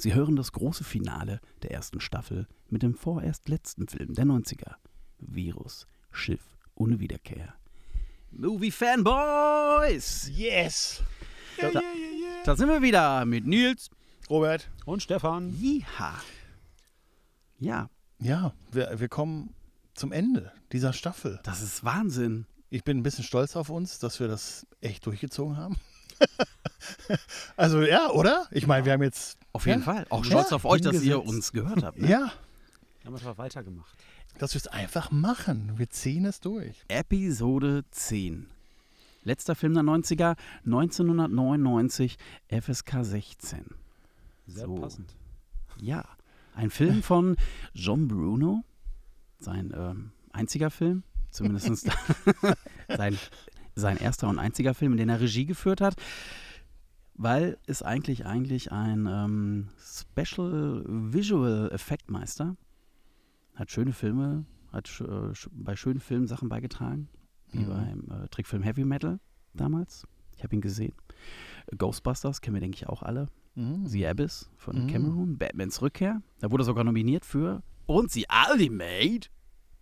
Sie hören das große Finale der ersten Staffel mit dem vorerst letzten Film der 90er. Virus, Schiff ohne Wiederkehr. Movie Fanboys! Yes! Da, da sind wir wieder mit Nils. Robert? Und Stefan. Jiha. Ja, Ja, wir, wir kommen zum Ende dieser Staffel. das ist Wahnsinn. Ich bin ein bisschen stolz auf uns, dass wir das echt durchgezogen haben. also ja, oder? Ich meine, wir haben jetzt, Auf jeden Ja. Fall. Auch Ja, stolz auf euch, dass ihr uns gehört habt. Ne? ja, Haben wir einfach weitergemacht. dass wir es einfach machen. Wir ziehen es durch. Episode 10. Letzter Film der 90er, 1999, FSK 16. Sehr So. passend. Ja, ein Film von John Bruno. Sein ähm, einziger Film, zumindest sein, sein erster und einziger Film, in den er Regie geführt hat. Weil es eigentlich eigentlich ein ähm, Special Visual Effektmeister hat schöne Filme, hat sch äh, sch bei schönen Filmen Sachen beigetragen, wie Mhm. beim äh, Trickfilm Heavy Metal damals. Ich habe ihn gesehen. Ghostbusters kennen wir, denke ich, auch alle. Mhm. The Abyss von Mhm. Cameron, Batmans Rückkehr. Da wurde er sogar nominiert für und The Ultimate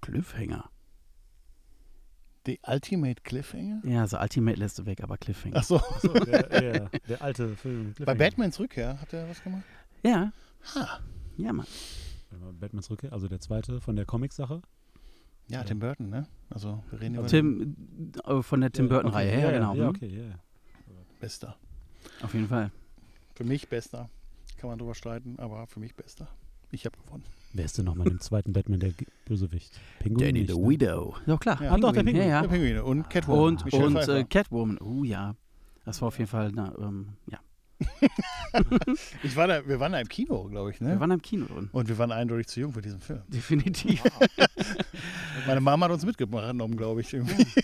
Cliffhanger. The Ultimate Cliffhanger? Ja, also Ultimate lässt du weg, aber Cliffhanger. Achso, Achso, der, der, der alte Film. bei Batmans Rückkehr hat er was gemacht? Ja, Ha. ja, Mann. Batmans Rückkehr, also der zweite von der Comic-Sache. Ja, Ja. Tim Burton, ne? Also wir reden über Tim, äh, von der Tim Ja, Burton-Reihe, okay, ja, genau. Ja, hm. okay, ja. ja. Bester. Auf jeden Fall. Für mich Bester. Kann man drüber streiten, aber für mich Bester. Ich habe gewonnen. Wer ist denn nochmal im zweiten Batman der Bösewicht? Pinguin Danny nicht, the ne? Widow. Ja, klar. Ja. Ah, doch, der Pinguin, Pinguin. Ja, Der ja. Pinguine und Catwoman. Und, Michelle und äh, Catwoman. Oh ja. Das war auf jeden Fall, na, ähm, ja. ich war da, wir waren da im Kino, glaube ich, ne? Wir waren im Kino drin. und wir waren eindeutig zu jung für diesen Film. Definitiv. Meine Mama hat uns mitgenommen, glaube ich. Irgendwie.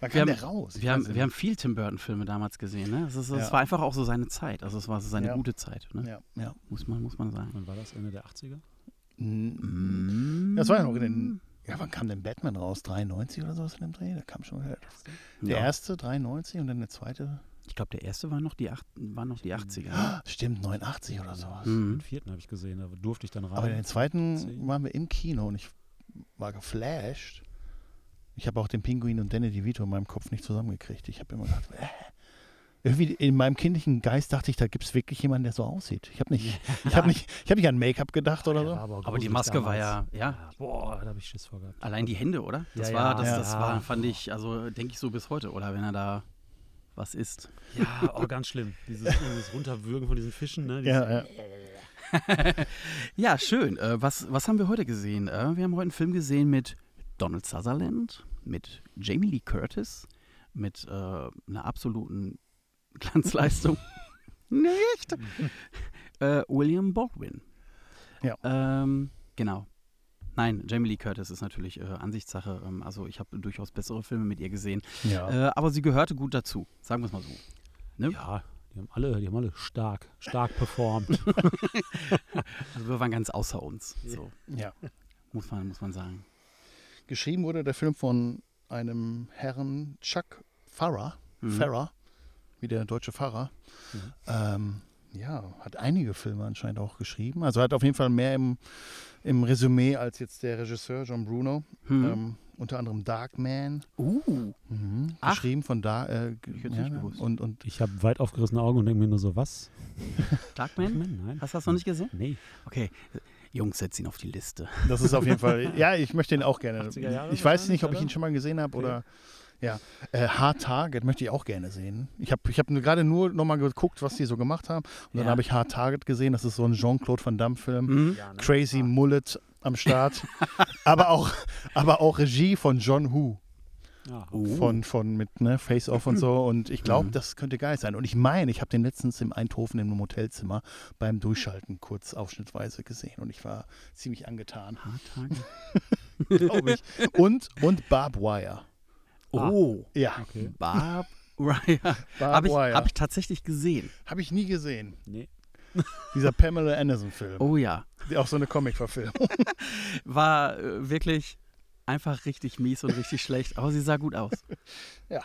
Wir kam haben- der raus? Wir haben, wir haben viel Tim Burton-Filme damals gesehen. Ne? Es, ist, es Ja. war einfach auch so seine Zeit. Also es war so seine Ja. gute Zeit. Ne? ja, ja. Muss, man, muss man sagen. Wann war das? Ende der 80er? Mm. Das war ja noch in den. Ja, wann kam denn Batman raus? 93 oder sowas in dem Dreh? Der kam schon relativ. Der Ja. erste 93 und dann der zweite. Ich glaube, der erste war noch die, acht, waren noch die 80er. Ah, Stimmt, 89 oder sowas. Mhm. Den vierten habe ich gesehen, da durfte ich dann rein. Aber den zweiten Zehn. waren wir im Kino und ich war geflasht. Ich habe auch den Pinguin und Danny DeVito in meinem Kopf nicht zusammengekriegt. Ich habe immer gedacht, äh. Irgendwie in meinem kindlichen Geist dachte ich, da gibt es wirklich jemanden, der so aussieht. Ich habe nicht, ich habe nicht, ich habe nicht an Make-up gedacht oder so. Ja, Aber die Maske war damals. ja, ja, Boah, da habe ich Schiss vor gehabt. allein die Hände, oder? Das Ja, war, ja, das, ja. das war, fand ich, also denke ich so bis heute, oder wenn er da was isst. Ja, oh, ganz schlimm. Dieses, dieses Runterwürgen von diesen Fischen, ne? Dieses, Ja, ja. Ja, schön. Äh, was, was haben wir heute gesehen? Äh, wir haben heute einen Film gesehen mit Donald Sutherland, mit Jamie Lee Curtis, mit äh, einer absoluten Glanzleistung. Nicht? äh, William Baldwin. Ja. Ähm, genau. Nein, Jamie Lee Curtis ist natürlich äh, Ansichtssache. Ähm, also ich habe durchaus bessere Filme mit ihr gesehen. ja. Äh, aber sie gehörte gut dazu. Sagen wir es mal so. Ne? Ja, die haben alle, die haben alle stark, stark performt. Also wir waren ganz außer uns. So, ja. muss man, muss man sagen. Geschrieben wurde der Film von einem Herrn Chuck Farrer, Mhm. Farrer, wie der deutsche Pfarrer. Mhm. Ähm, ja, hat einige Filme anscheinend auch geschrieben. Also hat auf jeden Fall mehr im, im Resümee als jetzt der Regisseur John Bruno. Mhm. Ähm, unter anderem Darkman, Uh, mhm. Geschrieben von da. Äh, Ich hätt's nicht gewusst. Und, und Ich habe weit aufgerissene Augen und denke mir nur so, was? Darkman? Nein. Hast du das noch nicht gesehen? Nee. Okay. Jungs, setz ihn auf die Liste. das ist auf jeden Fall, ja, ich möchte ihn auch gerne. 80er Jahre Ich weiß nicht, ob ich ihn schon mal gesehen habe Okay. oder. Ja, äh, Hard Target möchte ich auch gerne sehen. Ich habe ich hab gerade nur noch mal geguckt, was die so gemacht haben. Und dann Ja. habe ich Hard Target gesehen. Das ist so ein Jean-Claude Van Damme-Film. Mhm. Ja, ne? Crazy Mullet am Start. aber, auch, aber auch Regie von John Woo. Ja. Oh. Von, von mit ne, Face Off und so. Und ich glaube, Mhm. das könnte geil sein. Und ich meine, ich habe den letztens im Eindhoven in einem Hotelzimmer beim Durchschalten kurz aufschnittweise gesehen. Und ich war ziemlich angetan, Hardtag. glaube ich. Und, und Barb Wire. Oh. Ja, Okay. Barb Ryan. Habe ich, hab ich tatsächlich gesehen. Habe ich nie gesehen. Nee. Dieser Pamela Anderson-Film. Oh ja. Auch so eine Comic-Verfilmung. War äh, wirklich einfach richtig mies und richtig schlecht, aber sie sah gut aus. Ja.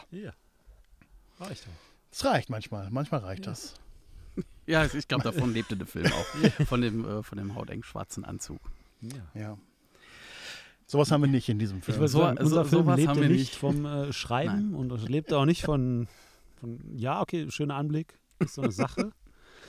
Reicht doch. Das reicht manchmal. Manchmal reicht Ja. das. Ja, ich glaube, davon lebte der Film auch. Von dem, äh, von dem hauteng schwarzen Anzug. Ja. Ja. Sowas haben wir nicht in diesem Film. So- sagen, unser so- Film sowas lebt haben wir nicht nicht. vom äh, Schreiben und es lebt auch nicht von, von, ja, okay, schöner Anblick, ist so eine Sache.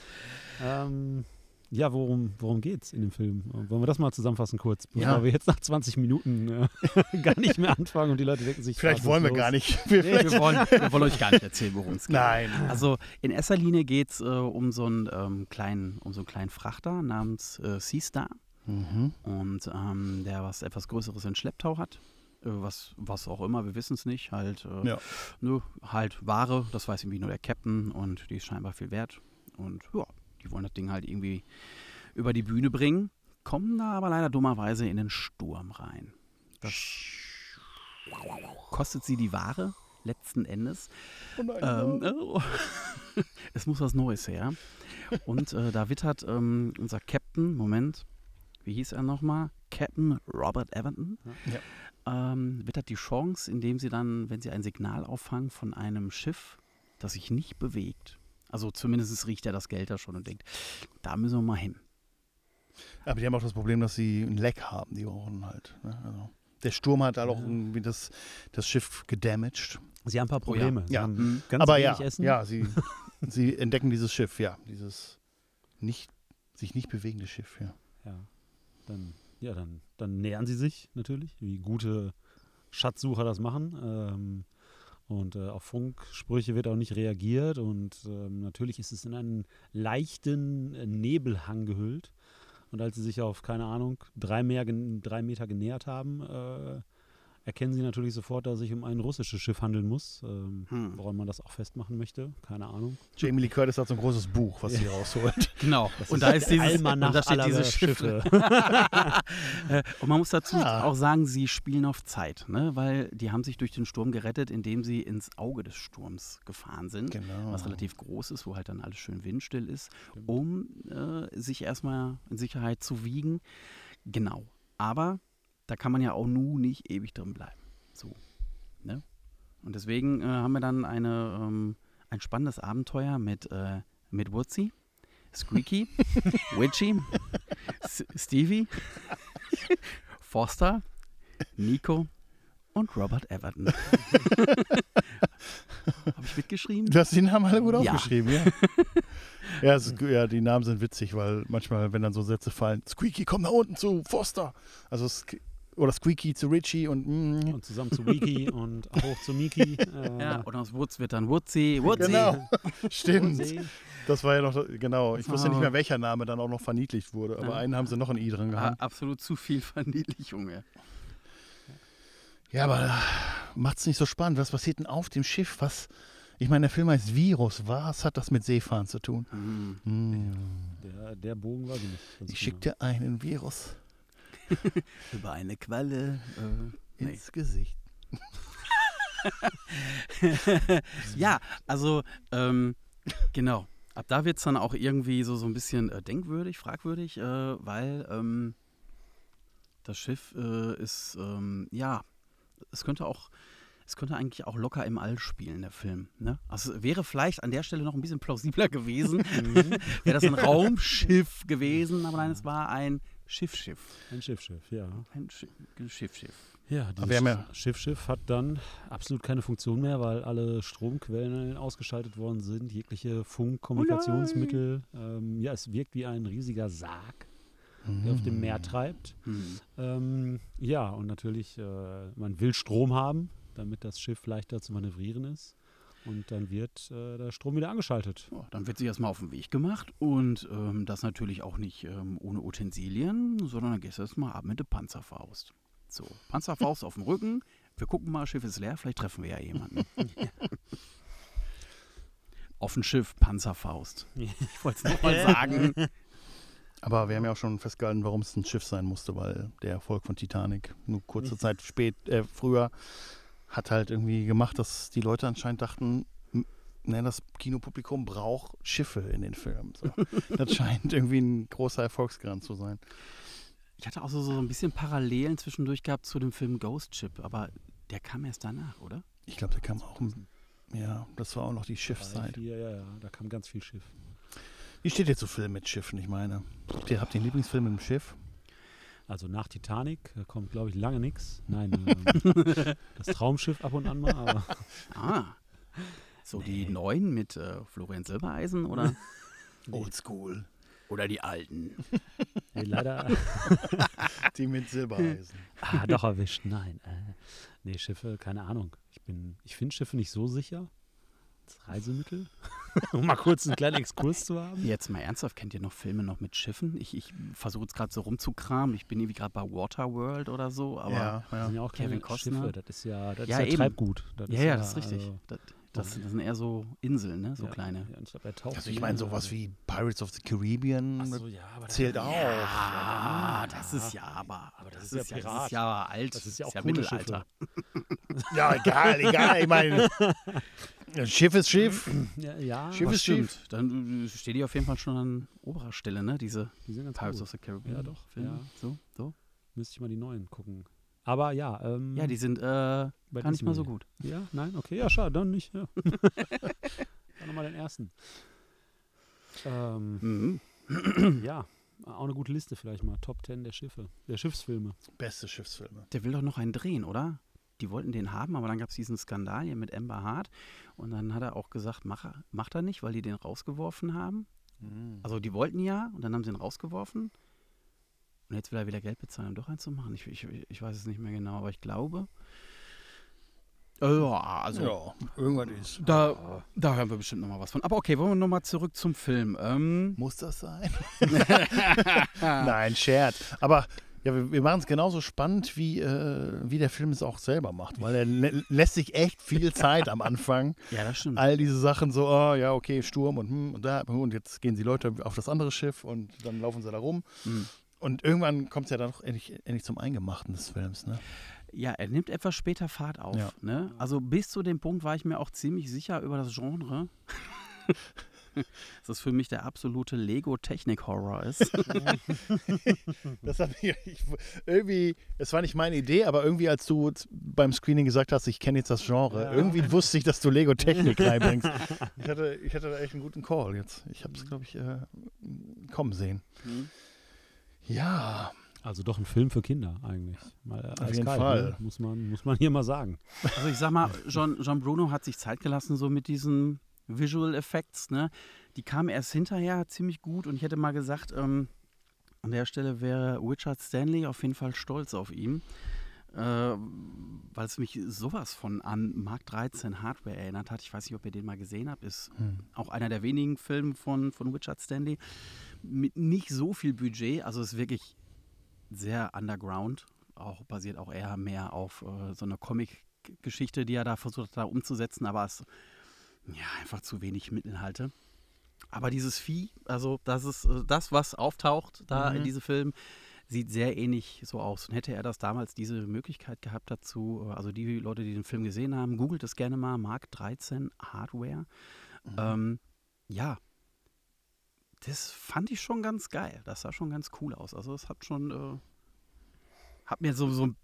ähm, ja, worum, worum geht's in dem Film? Wollen wir das mal zusammenfassen kurz, bevor Ja. wir jetzt nach 20 Minuten äh, gar nicht mehr anfangen und die Leute denken sich, Vielleicht wollen wir los? gar nicht. Wir Nee, wir, wollen, wir wollen euch gar nicht erzählen, worum es geht. Nein. Also in erster Linie geht es äh, um, so einen, ähm, kleinen, um so einen kleinen Frachter namens äh, Seastar. Mhm. Und ähm, der was etwas Größeres in Schlepptau hat. Äh, was, was auch immer, wir wissen es nicht. Halt, äh, Ja. nö, halt Ware, das weiß irgendwie nur der Captain und die ist scheinbar viel wert. Und ja, die wollen das Ding halt irgendwie über die Bühne bringen, kommen da aber leider dummerweise in den Sturm rein. Das kostet sie die Ware letzten Endes. Oh nein, Ähm, oh. es muss was Neues her. Und äh, da wittert ähm, unser Captain, Moment, wie hieß er nochmal? Captain Robert Everton. Ähm, wittert die Chance, indem sie dann, wenn sie ein Signal auffangen von einem Schiff, das sich nicht bewegt. Also zumindest riecht er das Geld da schon und denkt, da müssen wir mal hin. Aber die haben auch das Problem, dass sie ein Leck haben. Die brauchen halt. Ne? Also, der Sturm hat halt auch Ja. irgendwie das, das Schiff gedamaged. Sie haben ein paar Oh ja. Probleme. Sie Ja. haben Mhm. ganz Aber ja, Essen. ja, sie, sie entdecken dieses Schiff, ja. Dieses nicht, sich nicht bewegende Schiff, ja. Ja, dann, ja, dann, dann nähern sie sich natürlich, wie gute Schatzsucher das machen. Ähm, und äh, auf Funksprüche wird auch nicht reagiert. Und ähm, natürlich ist es in einen leichten Nebelhang gehüllt. Und als sie sich auf, keine Ahnung, drei, mehr, drei Meter genähert haben, äh, erkennen sie natürlich sofort, dass es sich um ein russisches Schiff handeln muss. Ähm, Hm. Woran man das auch festmachen möchte, keine Ahnung. Jamie Lee Curtis hat so ein großes Buch, was sie rausholt. Genau. Das und ist da ist dieses Almanach und da steht Schiff. Schiffe. Äh, und man muss dazu Ah. auch sagen, sie spielen auf Zeit, ne? weil die haben sich durch den Sturm gerettet, indem sie ins Auge des Sturms gefahren sind, Genau. was relativ groß ist, wo halt dann alles schön windstill ist, um äh, sich erstmal in Sicherheit zu wiegen. Genau. Aber da kann man ja auch nu nicht ewig drin bleiben. So. Ne? Und deswegen äh, haben wir dann eine, ähm, ein spannendes Abenteuer mit, äh, mit Woodsy, Squeaky, Witchy, S Stevie, Foster, Nico und Robert Everton. Habe ich mitgeschrieben? Du hast die Namen alle gut Ja. aufgeschrieben, ja. ja, es ist, ja, die Namen sind witzig, weil manchmal, wenn dann so Sätze fallen, Squeaky, komm nach unten zu Foster. Also, Sk- oder Squeaky zu Richie und mm, Und zusammen zu Wiki und hoch zu Miki. Äh, Ja, und aus Woods wird dann Woodsy, Woodsy. Genau, stimmt. Woodsy. Das war ja noch, genau. Ich wusste nicht Oh. mehr, welcher Name dann auch noch verniedlicht wurde, aber Ja. einen haben sie noch ein I dran Ah, gehabt. absolut zu viel Verniedlichung. Ja. Ja, aber macht es nicht so spannend. Was passiert denn auf dem Schiff? Was, ich meine, der Film heißt Virus. Was hat das mit Seefahren zu tun? Hm. Hm. Der, der Bogen ich nicht. Ich genau. schick dir einen Virus Über eine Qualle. Äh, nee. ins Gesicht. ja, also ähm, genau. Ab da wird es dann auch irgendwie so, so ein bisschen äh, denkwürdig, fragwürdig, äh, weil ähm, das Schiff äh, ist, ähm, ja, es könnte auch, es könnte eigentlich auch locker im All spielen, der Film. Ne? Also es wäre vielleicht an der Stelle noch ein bisschen plausibler gewesen. wäre das ein Raumschiff gewesen, aber nein, es war ein Schiffschiff. Ein Schiffschiff, ja. Ein Schiff, Schiffschiff. Ja, dieses wir haben ja- Schiffschiff hat dann absolut keine Funktion mehr, weil alle Stromquellen ausgeschaltet worden sind, jegliche Funkkommunikationsmittel. ähm, ja, es wirkt wie ein riesiger Sarg, der auf dem Meer treibt. Hm. Ähm, ja, und natürlich, äh, man will Strom haben, damit das Schiff leichter zu manövrieren ist. Und dann wird äh, der Strom wieder angeschaltet. Ja, dann wird sich erstmal auf den Weg gemacht und ähm, das natürlich auch nicht ähm, ohne Utensilien, sondern dann gehst du erstmal ab mit der Panzerfaust. So, Panzerfaust auf dem Rücken. Wir gucken mal, Schiff ist leer, vielleicht treffen wir ja jemanden. auf dem Schiff, Panzerfaust. Ich wollte es nochmal sagen. Aber wir haben ja auch schon festgehalten, warum es ein Schiff sein musste, weil der Erfolg von Titanic nur kurze Zeit spät, äh, früher hat halt irgendwie gemacht, dass die Leute anscheinend dachten, ne, das Kinopublikum braucht Schiffe in den Filmen. So. das scheint irgendwie ein großer Erfolgsgrad zu sein. Ich hatte auch so, so ein bisschen Parallelen zwischendurch gehabt zu dem Film Ghost Ship, aber der kam erst danach, oder? Ich glaube, da kam auch, ja, das war auch noch die Schiffszeit. vier, ja, ja, da kam ganz viel Schiff. Wie steht ihr zu Filmen mit Schiffen? Ich meine, habt ihr, habt ihr einen Lieblingsfilm mit dem Schiff? Also nach Titanic äh, kommt, glaube ich, lange nichts. Nein, ähm, das Traumschiff ab und an mal, aber Ah. So die neuen mit äh, Florian Silbereisen oder, Oldschool. oder die alten? nee, leider Die mit Silbereisen. ah, doch erwischt. Nein, äh, nee, Schiffe, keine Ahnung. Ich bin, ich finde Schiffe nicht so sicher. Als Reisemittel. um mal kurz einen kleinen Exkurs zu haben. Jetzt mal ernsthaft, kennt ihr noch Filme noch mit Schiffen? Ich, ich versuche jetzt gerade so rumzukramen. Ich bin irgendwie gerade bei Waterworld oder so, aber ja, Das ja. sind ja auch keine Kevin Costner. Schiffe. Das ist ja, das Ja, ist ja eben. Treibgut. Das ja, ja, das ist richtig. also, das, das, das sind eher so Inseln, ne? so ja, kleine. Ja, ich glaube, er taucht Also ich meine ein, sowas wie Pirates of the Caribbean Ach so, ja, aber das- zählt auch. Ah, das ist ja aber, Aber das das, ist ja ist, ja, das Pirat. ist ja alt. Das ist ja auch ja coole Mittelalter. Ja, egal, egal. Ich meine, ein Schiff ist Schiff. Ja, ja Schiff ist stimmt. schief. Dann äh, steht die auf jeden Fall schon an oberer Stelle, ne? Diese die sind ganz Pirates cool. of the Caribbean. Ja, doch, Filme. ja. So, so. Müsste ich mal die neuen gucken. Aber ja, ähm, Ja, die sind äh, gar nicht mal so Disney. gut. Ja, nein, okay, ja, schade, dann nicht. Ja. dann nochmal den ersten. Ähm, Mhm. ja, auch eine gute Liste vielleicht mal. Top 10 der Schiffe, der Schiffsfilme. Beste Schiffsfilme. Der will doch noch einen drehen, oder? Die wollten den haben, aber dann gab es diesen Skandal hier mit Amber Hart. Und dann hat er auch gesagt, mach, er- macht er nicht, weil die den rausgeworfen haben. Mhm. Also die wollten ja und dann haben sie ihn rausgeworfen. Und jetzt will er wieder Geld bezahlen, um doch einen zu machen. Ich, ich, ich weiß es nicht mehr genau, aber ich glaube. Äh, Ja, also ja, irgendwas ist. da, da hören wir bestimmt nochmal was von. Aber okay, wollen wir nochmal zurück zum Film. Ähm, Muss das sein? Nein, Scherz. Aber ja, wir, wir machen es genauso spannend, wie, äh, wie der Film es auch selber macht, weil er lä- lässt sich echt viel Zeit am Anfang. ja, das stimmt. All diese Sachen so, oh, ja, okay, Sturm und, hm, und da und jetzt gehen die Leute auf das andere Schiff und dann laufen sie da rum. Mhm. Und irgendwann kommt es ja dann doch endlich, endlich zum Eingemachten des Films, ne? Ja, er nimmt etwas später Fahrt auf. Ja. Ne? Also bis zu dem Punkt war ich mir auch ziemlich sicher über das Genre. dass es für mich der absolute Lego-Technik-Horror ist. Das hat mich ich, irgendwie, es war nicht meine Idee, aber irgendwie, als du beim Screening gesagt hast, ich kenne jetzt das Genre, Ja. irgendwie wusste ich, dass du Lego Technik reinbringst. Ich hatte, ich hatte da echt einen guten Call jetzt. Ich habe es, glaube ich, äh, kommen sehen. Ja, Also doch ein Film für Kinder eigentlich. Mal Auf jeden eiskalt, Fall. Ne? Muss, man, muss man hier mal sagen. Also ich sag mal, John, John Bruno hat sich Zeit gelassen so mit diesen Visual Effects. Ne? Die kamen erst hinterher ziemlich gut und ich hätte mal gesagt, ähm, an der Stelle wäre Richard Stanley auf jeden Fall stolz auf ihn. Äh, weil es mich sowas von an Mark 13 Hardware erinnert hat. Ich weiß nicht, ob ihr den mal gesehen habt. Ist Hm. auch einer der wenigen Filme von, von Richard Stanley. Mit nicht so viel Budget, also ist wirklich sehr underground. Auch basiert auch eher mehr auf äh, so einer Comic-Geschichte, die er da versucht hat, da umzusetzen, aber es ja einfach zu wenig Mittelhalte. Aber dieses Vieh, also das ist äh, das, was auftaucht da in Mhm. diesem Film, sieht sehr ähnlich so aus. Und hätte er das damals diese Möglichkeit gehabt dazu, äh, also die Leute, die den Film gesehen haben, googelt es gerne mal, Mark 13 Hardware. Mhm. Ähm, ja, das fand ich schon ganz geil. Das sah schon ganz cool aus. Also es hat schon, äh, hat mir so, so ein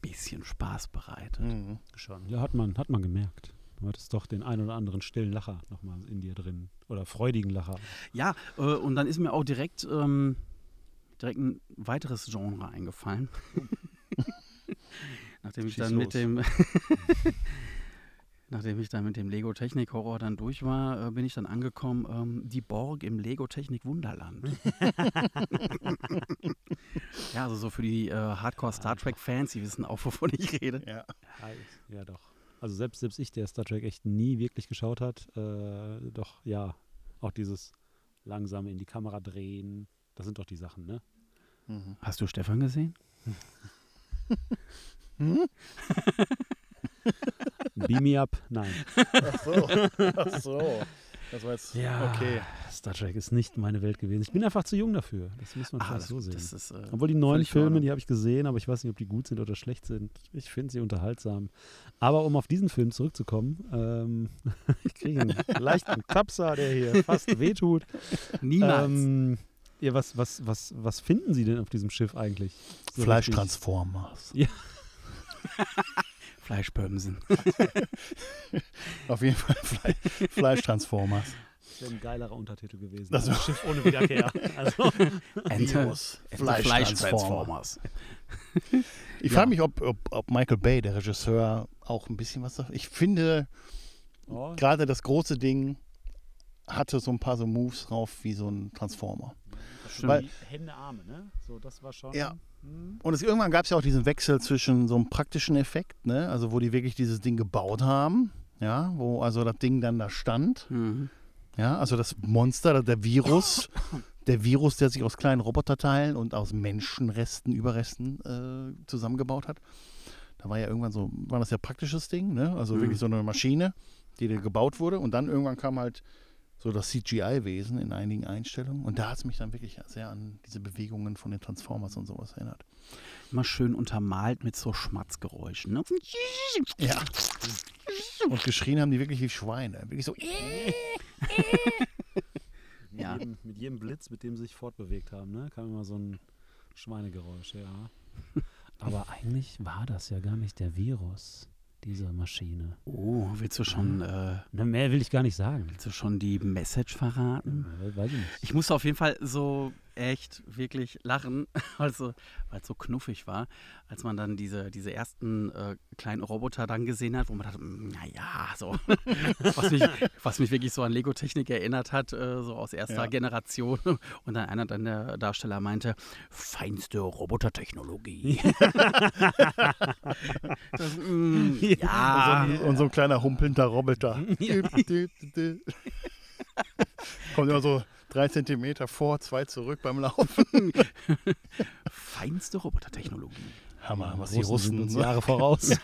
bisschen Spaß bereitet. Mhm. Schon. Ja, hat man, hat man gemerkt. Du hattest doch den ein oder anderen stillen Lacher nochmal in dir drin. Oder freudigen Lacher. Ja, äh, und dann ist mir auch direkt, ähm, direkt ein weiteres Genre eingefallen. Nachdem ich dann mit los. dem Nachdem ich dann mit dem Lego Technik Horror dann durch war, äh, bin ich dann angekommen, ähm, die Borg im Lego Technik Wunderland. ja, also so für die äh, Hardcore Star Trek Fans, die wissen auch, wovon ich rede. Ja. Ja, doch. Also selbst, selbst ich, der Star Trek echt nie wirklich geschaut hat, äh, doch, ja, auch dieses langsame in die Kamera drehen, das sind doch die Sachen, ne? Mhm. Hast du Stefan gesehen? Beam me up, nein. Ach so. Ach so. Das war jetzt Ja, okay. Star Trek ist nicht meine Welt gewesen. Ich bin einfach zu jung dafür. Das muss man Ah, das, so sehen. ist, äh, Obwohl die neuen Filme, die habe ich gesehen, aber ich weiß nicht, ob die gut sind oder schlecht sind. Ich finde sie unterhaltsam. Aber um auf diesen Film zurückzukommen, ähm, ich kriege einen leichten Tapser, der hier fast wehtut. niemals. Ähm, ja, was, was, was, was finden Sie denn auf diesem Schiff eigentlich? So? Fleischtransformers. Fleischbömsen. Auf jeden Fall Fle Fleischtransformers. Das wäre ein geilerer Untertitel gewesen. Das Das Schiff ohne Wiederkehr. Also, Enter, Fleisch-Transformers. Ich frage mich, ob, ob, ob Michael Bay, der Regisseur, auch ein bisschen was sagt. Ich finde, oh, gerade das große Ding hatte so ein paar so Moves drauf wie so ein Transformer. Weil- Hände, Arme, ne? So, das war schon. Ja. Hm. Und es, irgendwann gab es ja auch diesen Wechsel zwischen so einem praktischen Effekt, ne? also wo die wirklich dieses Ding gebaut haben, ja, wo also das Ding dann da stand, Mhm. ja, also das Monster, der Virus, der Virus, der sich aus kleinen Roboterteilen und aus Menschenresten, Überresten äh, zusammengebaut hat. Da war ja irgendwann so, war das ja praktisches Ding, ne? also Mhm. wirklich so eine Maschine, die da gebaut wurde und dann irgendwann kam halt so das CGI-Wesen in einigen Einstellungen und da hat es mich dann wirklich sehr an diese Bewegungen von den Transformers und sowas erinnert. Immer schön untermalt mit so Schmatzgeräuschen. Ne? Ja. Und geschrien haben die wirklich wie Schweine. Wirklich so. Mit, Ja. jedem, mit jedem Blitz, mit dem sie sich fortbewegt haben, ne? kam immer so ein Schweinegeräusch, ja. Aber eigentlich war das ja gar nicht der Virus dieser Maschine. Oh, willst du schon, äh, Ne, mehr will ich gar nicht sagen. willst du schon die Message verraten? Weiß ich nicht. Ich musste auf jeden Fall so echt wirklich lachen, also, weil es so knuffig war, als man dann diese, diese ersten äh, kleinen Roboter dann gesehen hat, wo man dachte, "Mm, naja, so. was, mich, was mich wirklich so an Lego-Technik erinnert hat, äh, so aus erster Ja. Generation. Und dann einer dann der Darsteller meinte, feinste Robotertechnologie. das, mm, ja. und, so, und so ein kleiner humpelnder Roboter. Kommt immer so drei Zentimeter vor, zwei zurück beim Laufen. Feinste Robotertechnologie. Hammer, was Die die Russen sind Russen. uns ne? Jahre voraus.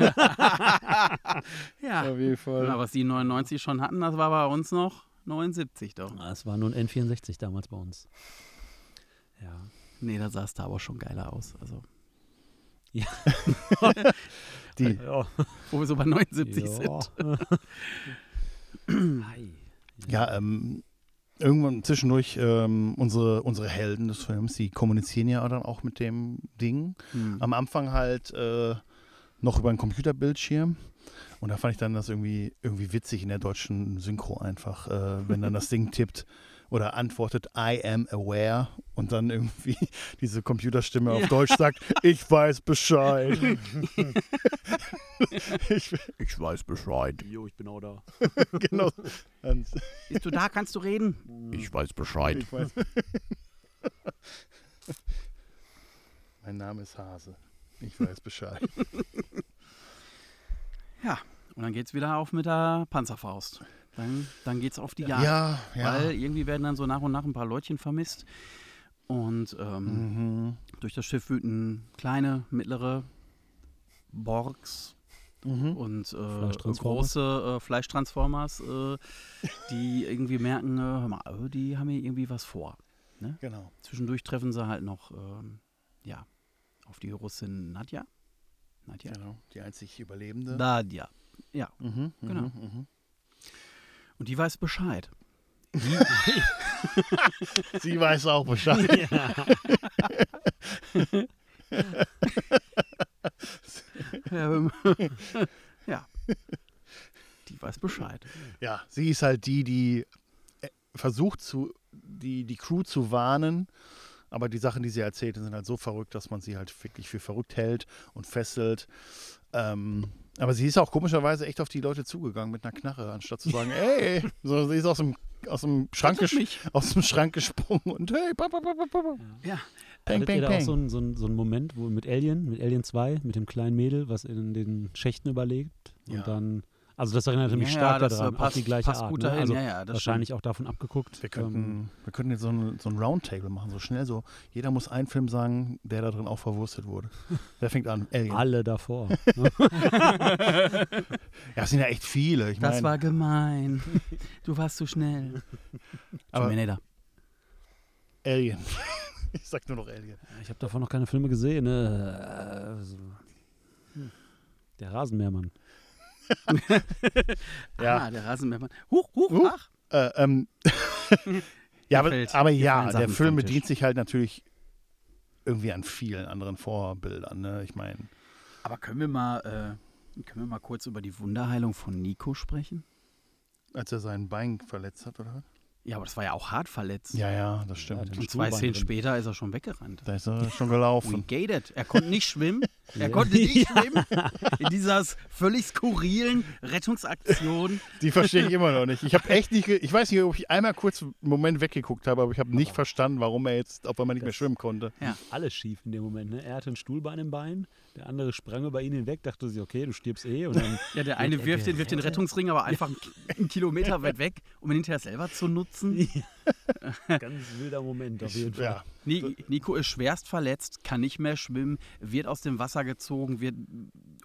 Ja. Auf jeden Fall. Ja, was die 99 schon hatten, das war bei uns noch 79 doch. Es war nur ein N64 damals bei uns. Ja. Nee, da sah es da aber schon geiler aus. Also, Die, Ja. wo wir so bei 79 Ja. sind. Hi. ja, ähm, irgendwann zwischendurch ähm, unsere, unsere Helden des Films, die kommunizieren ja dann auch mit dem Ding. Hm. Am Anfang halt äh, noch über einen Computerbildschirm. Und da fand ich dann das irgendwie, irgendwie witzig in der deutschen Synchro einfach, äh, wenn dann das Ding tippt oder antwortet, I am aware und dann irgendwie diese Computerstimme auf Ja. Deutsch sagt, ich weiß Bescheid. ich, Ich weiß Bescheid. Jo, ich bin auch da. genau. Und Bist du da? Kannst du reden? Ich weiß Bescheid. ich weiß. mein Name ist Hase. Ich weiß Bescheid. Ja, und dann geht's wieder auf mit der Panzerfaust. Dann, dann geht's auf die Jagd. Ja, ja. Weil irgendwie werden dann so nach und nach ein paar Leutchen vermisst. Und ähm, Mhm. durch das Schiff wüten kleine, mittlere Borgs Mhm. und äh, große äh, Fleischtransformers, äh, die irgendwie merken, äh, hör mal, äh, die haben hier irgendwie was vor. Genau. Zwischendurch treffen sie halt noch, ähm, ja, auf die Russin Nadja. Nadja? Genau. Die einzig Überlebende. Nadja. Ja, Mhm, mhm, Genau. Und die weiß Bescheid. Sie weiß auch Bescheid. Ähm, ja. Die weiß Bescheid. Ja, sie ist halt die, die äh, versucht, zu, die, die Crew zu warnen. Aber die Sachen, die sie erzählt, sind halt so verrückt, dass man sie halt wirklich für verrückt hält und fesselt. Ähm, aber sie ist auch komischerweise echt auf die Leute zugegangen mit einer Knarre, anstatt zu sagen, ey, so, sie ist aus dem, aus dem, Schrank, aus dem Schrank gesprungen und hey, pa, pa, pa, pa, pa. Ja. Bang, ihr da auch bang. so einen so ein, so ein Moment, wo mit Alien, mit Alien 2, mit dem kleinen Mädel, was in den Schächten überlebt Ja. und dann, also das erinnerte mich Ja, stark äh, daran, passt, auch die gleiche passt Art. gut ne? dahin. Also ja, ja, das wahrscheinlich auch davon abgeguckt. Wir ähm, könnten, wir könnten jetzt so ein, so ein Roundtable machen, so schnell so. Jeder muss einen Film sagen, der da drin auch verwurstet wurde. Wer fängt an? Alien. alle davor. ne? Ja, es sind ja echt viele. Ich Das mein, war gemein. Du warst zu schnell. Aber- Terminator. Alien. ich sag nur noch Alien. Ich habe davon noch keine Filme gesehen. Ne? Also, hm. Der Rasenmähermann. Ja. Ah, der Rasenmähermann. Huch, huch, Huch. ach. Äh, ähm, ja, aber, aber ja, der Film bedient sich halt natürlich irgendwie an vielen anderen Vorbildern. Ne? Ich meine, Aber können wir mal, äh, können wir mal kurz über die Wunderheilung von Nico sprechen? als er sein Bein verletzt hat, oder? Ja, aber das war ja auch hart verletzt. Ja, ja, das stimmt. Ja, Und zwei Szenen später ist er schon weggerannt. da ist er schon gelaufen. gated. Er konnte nicht schwimmen. Er Ja. konnte nicht schwimmen. In dieser völlig skurrilen Rettungsaktion. Die verstehe ich immer noch nicht. Ich habe echt nicht, ich weiß nicht, ob ich einmal kurz einen Moment weggeguckt habe, aber ich habe nicht verstanden, warum er jetzt auf einmal nicht mehr schwimmen konnte. Alles schief in dem Moment. Ne? Er hatte ein Stuhlbein im Bein, der andere sprang über ihn hinweg, dachte sich, okay, du stirbst eh. Und dann Ja, der eine Ja, wirft der den, wirft den. Rettungsring aber einfach einen Ki- einen Kilometer weit weg, um ihn hinterher selber zu nutzen. ganz wilder Moment auf jeden Fall. Ja, Ni- Nico ist schwerst verletzt, kann nicht mehr schwimmen, wird aus dem Wasser gezogen, wird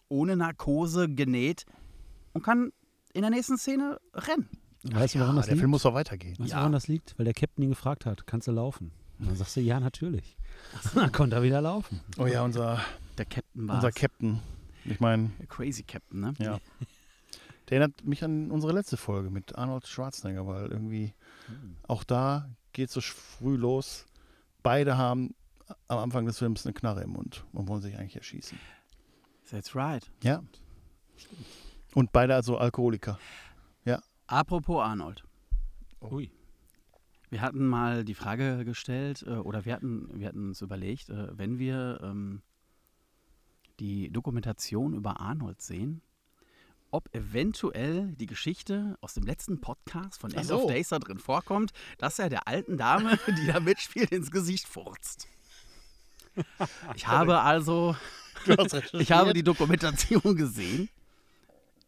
ohne Narkose genäht und kann in der nächsten Szene rennen. Weißt du, warum das der liegt? Film muss doch weitergehen. Weißt du, Ja. woran das liegt? Weil der Captain ihn gefragt hat, kannst du laufen? Und dann sagst du, ja, natürlich. Dann konnte er wieder laufen. Oh ja, unser, Der Captain war unser Captain. Ich meine, Crazy Captain, ne? ja. Der erinnert mich an unsere letzte Folge mit Arnold Schwarzenegger, weil irgendwie auch da geht es so früh los. Beide haben am Anfang des Films eine Knarre im Mund und wollen sich eigentlich erschießen. That's right. Ja. Und beide also Alkoholiker. Apropos Arnold. Ui. Wir hatten mal die Frage gestellt, äh, oder wir hatten, wir hatten uns überlegt, äh, wenn wir ähm, die Dokumentation über Arnold sehen, ob eventuell die Geschichte aus dem letzten Podcast von End so. of Days da drin vorkommt, dass er der alten Dame, die da mitspielt, ins Gesicht furzt. Ich habe also, ich habe die Dokumentation gesehen.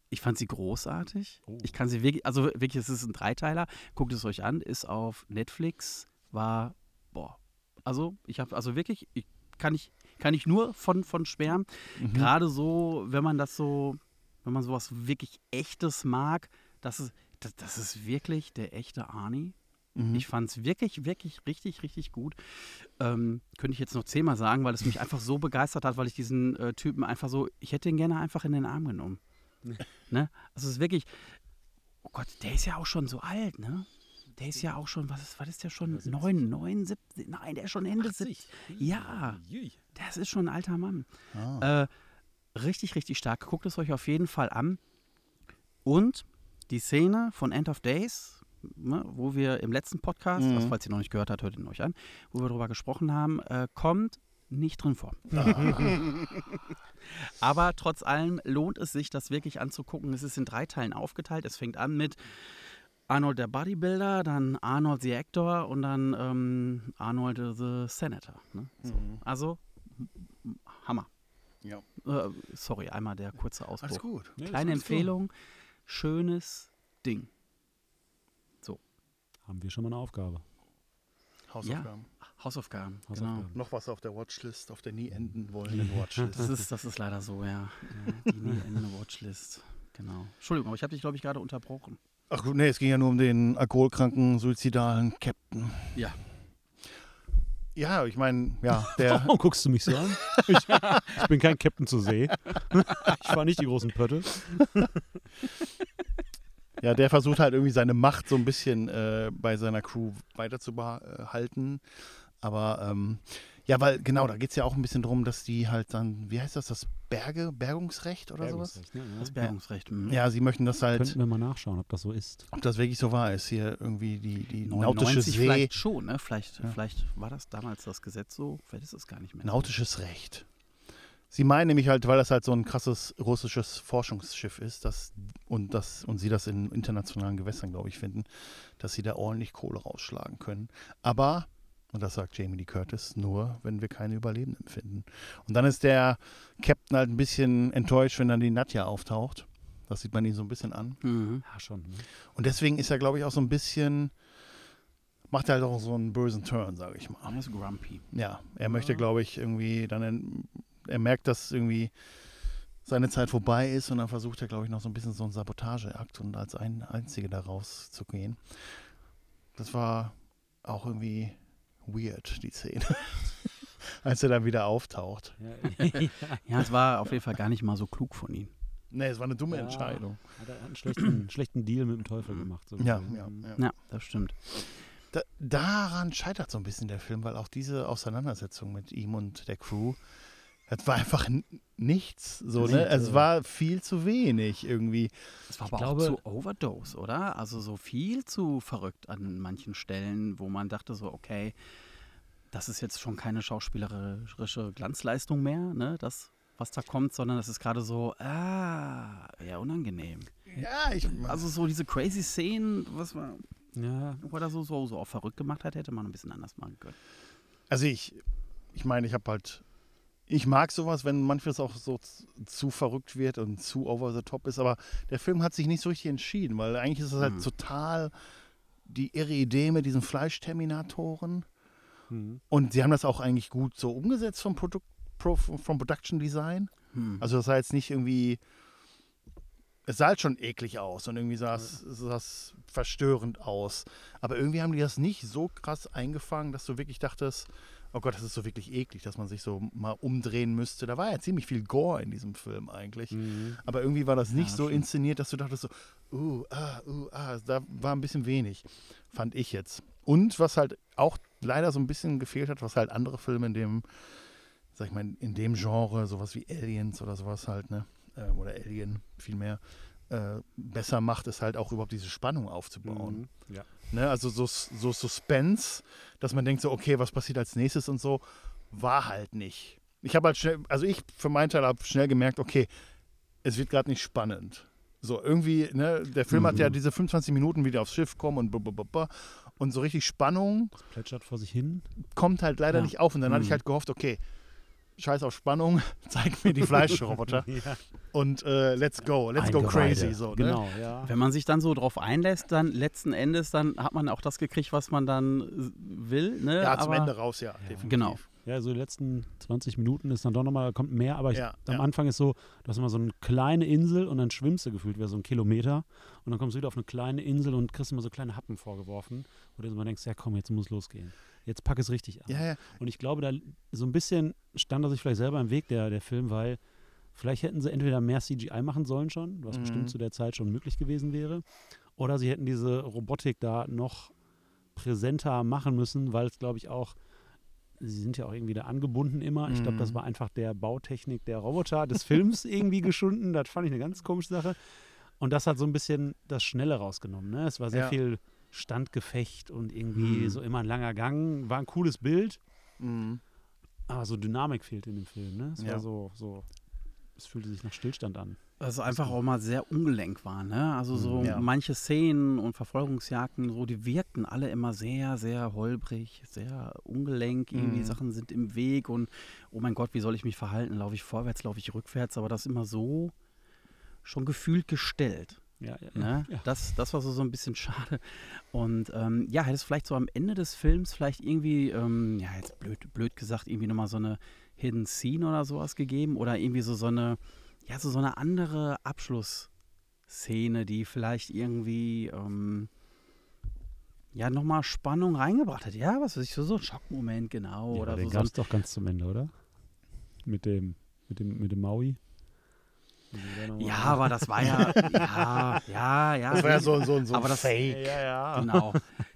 Ich fand sie großartig. Oh. Ich kann sie wirklich, also wirklich, es ist ein Dreiteiler. Guckt es euch an, ist auf Netflix, war, boah, also ich habe, also wirklich, ich, kann ich, kann ich nur von, von schwärmen. Mhm. Gerade so, wenn man das so, wenn man sowas wirklich Echtes mag, das ist, das, das ist wirklich der echte Arnie. Mhm. Ich fand es wirklich, wirklich richtig, richtig gut. Ähm, könnte ich jetzt noch zehnmal sagen, weil es mich einfach so begeistert hat, weil ich diesen äh, Typen einfach so, ich hätte ihn gerne einfach in den Arm genommen. ne? Also es ist wirklich, oh Gott, der ist ja auch schon so alt, ne? Der ist ja auch schon, was ist, was ist der schon? 70. 9, 79, nein, der ist schon Ende 70. Ja. Das ist schon ein alter Mann. Ah. Äh, richtig, richtig stark. Guckt es euch auf jeden Fall an. Und die Szene von End of Days, ne, wo wir im letzten Podcast, Mhm. also falls ihr noch nicht gehört habt, hört ihn euch an, wo wir darüber gesprochen haben, äh, kommt nicht drin vor. Aber trotz allem lohnt es sich, das wirklich anzugucken. Es ist in drei Teilen aufgeteilt. Es fängt an mit Arnold der Bodybuilder, dann Arnold the Actor und dann ähm, Arnold the Senator. Ne? So. Mhm. Also, Hammer. Ja. Äh, sorry, einmal der kurze Alles Ausbruch. gut. Ja, Kleine so. Empfehlung, schönes Ding. Haben wir schon mal eine Aufgabe. Hausaufgaben. Hausaufgaben, genau. Hausaufgaben. Noch was auf der Watchlist, auf der nie enden wollenden Watchlist. Das ist, das ist leider so, ja. ja die nie endende Watchlist. Genau. Entschuldigung, aber ich habe dich, glaube ich, gerade unterbrochen. Ach gut, nee, es ging ja nur um den alkoholkranken, suizidalen Captain. Ja. Ja, ich meine, ja, der, Warum guckst du mich so an? Ich, ich bin kein Captain zur See. Ich fahre nicht die großen Pötte. ja, der versucht halt irgendwie seine Macht so ein bisschen äh, bei seiner Crew weiterzubehalten. Aber ähm, ja, weil genau, da geht es ja auch ein bisschen drum, dass die halt dann, wie heißt das, das Berge, Bergungsrecht oder sowas? Bergungsrecht? Das Ja. Bergungsrecht. mhm. Ja, sie möchten das halt, Könnten wir mal nachschauen, ob das so ist. ob das wirklich so wahr ist, hier irgendwie die, die 99 nautische See, vielleicht schon, ne? Vielleicht, Ja. vielleicht war das damals das Gesetz so, vielleicht ist es gar nicht mehr. so. nautisches Recht. Sie meinen nämlich halt, weil das halt so ein krasses russisches Forschungsschiff ist, dass, und, das, und sie das in internationalen Gewässern, glaube ich, finden, dass sie da ordentlich Kohle rausschlagen können. Aber, und das sagt Jamie Lee Curtis, nur, wenn wir keine Überlebenden finden. Und dann ist der Captain halt ein bisschen enttäuscht, wenn dann die Nadja auftaucht. Das sieht man ihn so ein bisschen an. Mhm. Ja, schon. Ne? Und deswegen ist er, glaube ich, auch so ein bisschen, macht er halt auch so einen bösen Turn, sage ich mal. Er ist grumpy. Ja, er möchte, glaube ich, irgendwie dann, in, er merkt, dass irgendwie seine Zeit vorbei ist und dann versucht er, glaube ich, noch so ein bisschen so einen Sabotageakt und als ein Einzige da rauszugehen. Das war auch irgendwie weird, die Szene. Als er dann wieder auftaucht. Ja, es war auf jeden Fall gar nicht mal so klug von ihm. Nee, es war eine dumme Ja. Entscheidung. Hat er einen schlechten, schlechten Deal mit dem Teufel gemacht. So Ja, ja, ja. Ja, das stimmt. Da, daran scheitert so ein bisschen der Film, weil auch diese Auseinandersetzung mit ihm und der Crew Das war einfach nichts. So, ne? Es äh, war viel zu wenig irgendwie. Es war Ich aber glaube- auch zu Overdose, oder? Also so viel zu verrückt an manchen Stellen, wo man dachte so, okay, das ist jetzt schon keine schauspielerische Glanzleistung mehr, ne? Das, was da kommt, sondern das ist gerade so, ah, eher unangenehm. Ja, ich. Also so diese crazy Szenen, was man, Ja, wo er da so, so, so auch verrückt gemacht hat, hätte man ein bisschen anders machen können. Also ich, ich meine, ich habe halt, ich mag sowas, wenn manches auch so zu verrückt wird und zu over the top ist, aber der Film hat sich nicht so richtig entschieden, weil eigentlich ist es halt Mhm. total die irre Idee mit diesen Fleischterminatoren mhm. und sie haben das auch eigentlich gut so umgesetzt vom Produkt, Pro, vom Production Design. Hm. Also das sah jetzt nicht irgendwie, es sah halt schon eklig aus und irgendwie sah es, sah es verstörend aus. Aber irgendwie haben die das nicht so krass eingefangen, dass du wirklich dachtest, oh Gott, das ist so wirklich eklig, dass man sich so mal umdrehen müsste. Da war ja ziemlich viel Gore in diesem Film eigentlich. Mhm. Aber irgendwie war das nicht Ja, so stimmt. inszeniert, dass du dachtest so, uh, ah, uh, ah, da war ein bisschen wenig, fand ich jetzt. Und was halt auch leider so ein bisschen gefehlt hat, was halt andere Filme in dem, sag ich mal, in dem Genre, sowas wie Aliens oder sowas halt, ne, äh, oder Alien vielmehr, äh, besser macht, ist halt auch überhaupt diese Spannung aufzubauen. Mhm. Ja. Ne? Also so, so Suspense, dass man denkt so, okay, was passiert als nächstes und so, war halt nicht. Ich habe halt schnell, also ich für meinen Teil habe schnell gemerkt, okay, es wird gerade nicht spannend. So irgendwie, ne, der Film hat ja Mhm. diese 25 Minuten, wie die aufs Schiff kommen und blablabla. und so richtig Spannung Das plätschert vor sich hin. kommt halt leider Ja. nicht auf. Und dann hatte ich Mhm. halt gehofft, okay, scheiß auf Spannung, zeig mir die Fleischroboter ja. und äh, let's go, let's go Eingeweide. crazy. So, ne? Genau, ja. Wenn man sich dann so drauf einlässt, dann letzten Endes, dann hat man auch das gekriegt, was man dann will. Ne? Ja, zum Aber- Ende raus, ja, definitiv. Genau. Ja, so die letzten 20 Minuten ist dann doch nochmal, kommt mehr, aber ich, Ja, am ja. Anfang ist so, du hast immer so eine kleine Insel und dann schwimmst du gefühlt wie so einen Kilometer und dann kommst du wieder auf eine kleine Insel und kriegst immer so kleine Happen vorgeworfen, wo du immer denkst, ja komm, jetzt muss losgehen. Jetzt pack es richtig an. Ja. Und ich glaube, da so ein bisschen stand er sich vielleicht selber im Weg, der, der Film, weil vielleicht hätten sie entweder mehr CGI machen sollen schon, was Mhm. bestimmt zu der Zeit schon möglich gewesen wäre, oder sie hätten diese Robotik da noch präsenter machen müssen, weil es, glaube ich, auch, sie sind ja auch irgendwie da angebunden immer. Ich glaube, das Mhm. war einfach der Bautechnik der Roboter des Films irgendwie geschunden. Das fand ich eine ganz komische Sache. Und das hat so ein bisschen das Schnelle rausgenommen. Ne? Es war sehr Ja. viel Standgefecht und irgendwie Mhm. so immer ein langer Gang. War ein cooles Bild. Mhm. Aber so Dynamik fehlt in dem Film, ne? Es Ja. war so, so, es fühlte sich nach Stillstand an. Also einfach auch mal sehr ungelenk war, ne? Also so Ja. manche Szenen und Verfolgungsjagden, so, die wirkten alle immer sehr, sehr holprig, sehr ungelenk. Irgendwie Mhm. Sachen sind im Weg und oh mein Gott, wie soll ich mich verhalten? Laufe ich vorwärts, laufe ich rückwärts, aber das immer so schon gefühlt gestellt. Ja, ja, Ne? ja. Das, das war so, so ein bisschen schade. Und ähm, ja, hätte es vielleicht so am Ende des Films vielleicht irgendwie, ähm, ja, jetzt blöd, blöd gesagt, irgendwie nochmal so eine Hidden Scene oder sowas gegeben oder irgendwie so, so eine, ja, so, so eine andere Abschlussszene, die vielleicht irgendwie, ähm, ja, nochmal Spannung reingebracht hat. Ja, was weiß ich, so, so ein Schockmoment, genau. ja, oder den so, so gab es doch ganz zum Ende, oder? Mit dem, mit dem, mit dem Maui. ja, aber das war ja, ja, ja, ja. Das war ja so, so, so Aber ein das- Fake. Ja, ja. Genau.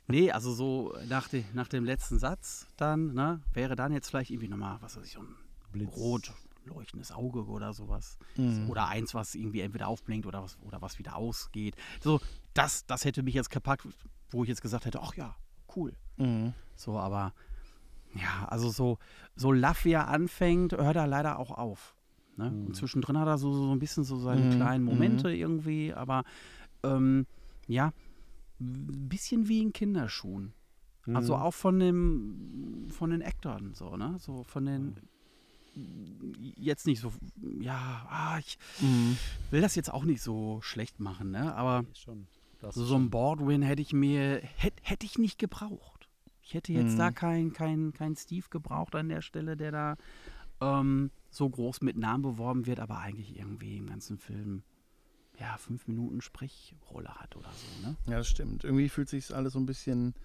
Nee, also so nach, de, nach dem letzten Satz dann, ne, wäre dann jetzt vielleicht irgendwie nochmal, was weiß ich, so ein Blitz. rot leuchtendes Auge oder sowas. Mhm. Oder eins, was irgendwie entweder aufblinkt oder was, oder was wieder ausgeht. So, das, das hätte mich jetzt gepackt, wo ich jetzt gesagt hätte, ach ja, cool. Mhm. So, aber ja, also so, so laff wie er anfängt, hört er leider auch auf. Ne? Mhm. Und zwischendrin hat er so, so ein bisschen so seine Mhm, kleinen mhm. Momente irgendwie, aber ähm, ja, ein bisschen wie in Kinderschuhen. Also Mhm. auch von dem, von den Actoren so, ne? So von den jetzt nicht so, ja, ah, ich Mhm. will das jetzt auch nicht so schlecht machen, ne? Aber Nee, schon. Das so, ein Baldwin hätte ich mir, hätte hätt ich nicht gebraucht. Ich hätte jetzt Mhm. da keinen kein, kein Steve gebraucht an der Stelle, der da ähm, so groß mit Namen beworben wird, aber eigentlich irgendwie im ganzen Film ja, fünf Minuten Sprechrolle hat oder so, ne? Ja, das stimmt. Irgendwie fühlt sich alles so ein bisschen,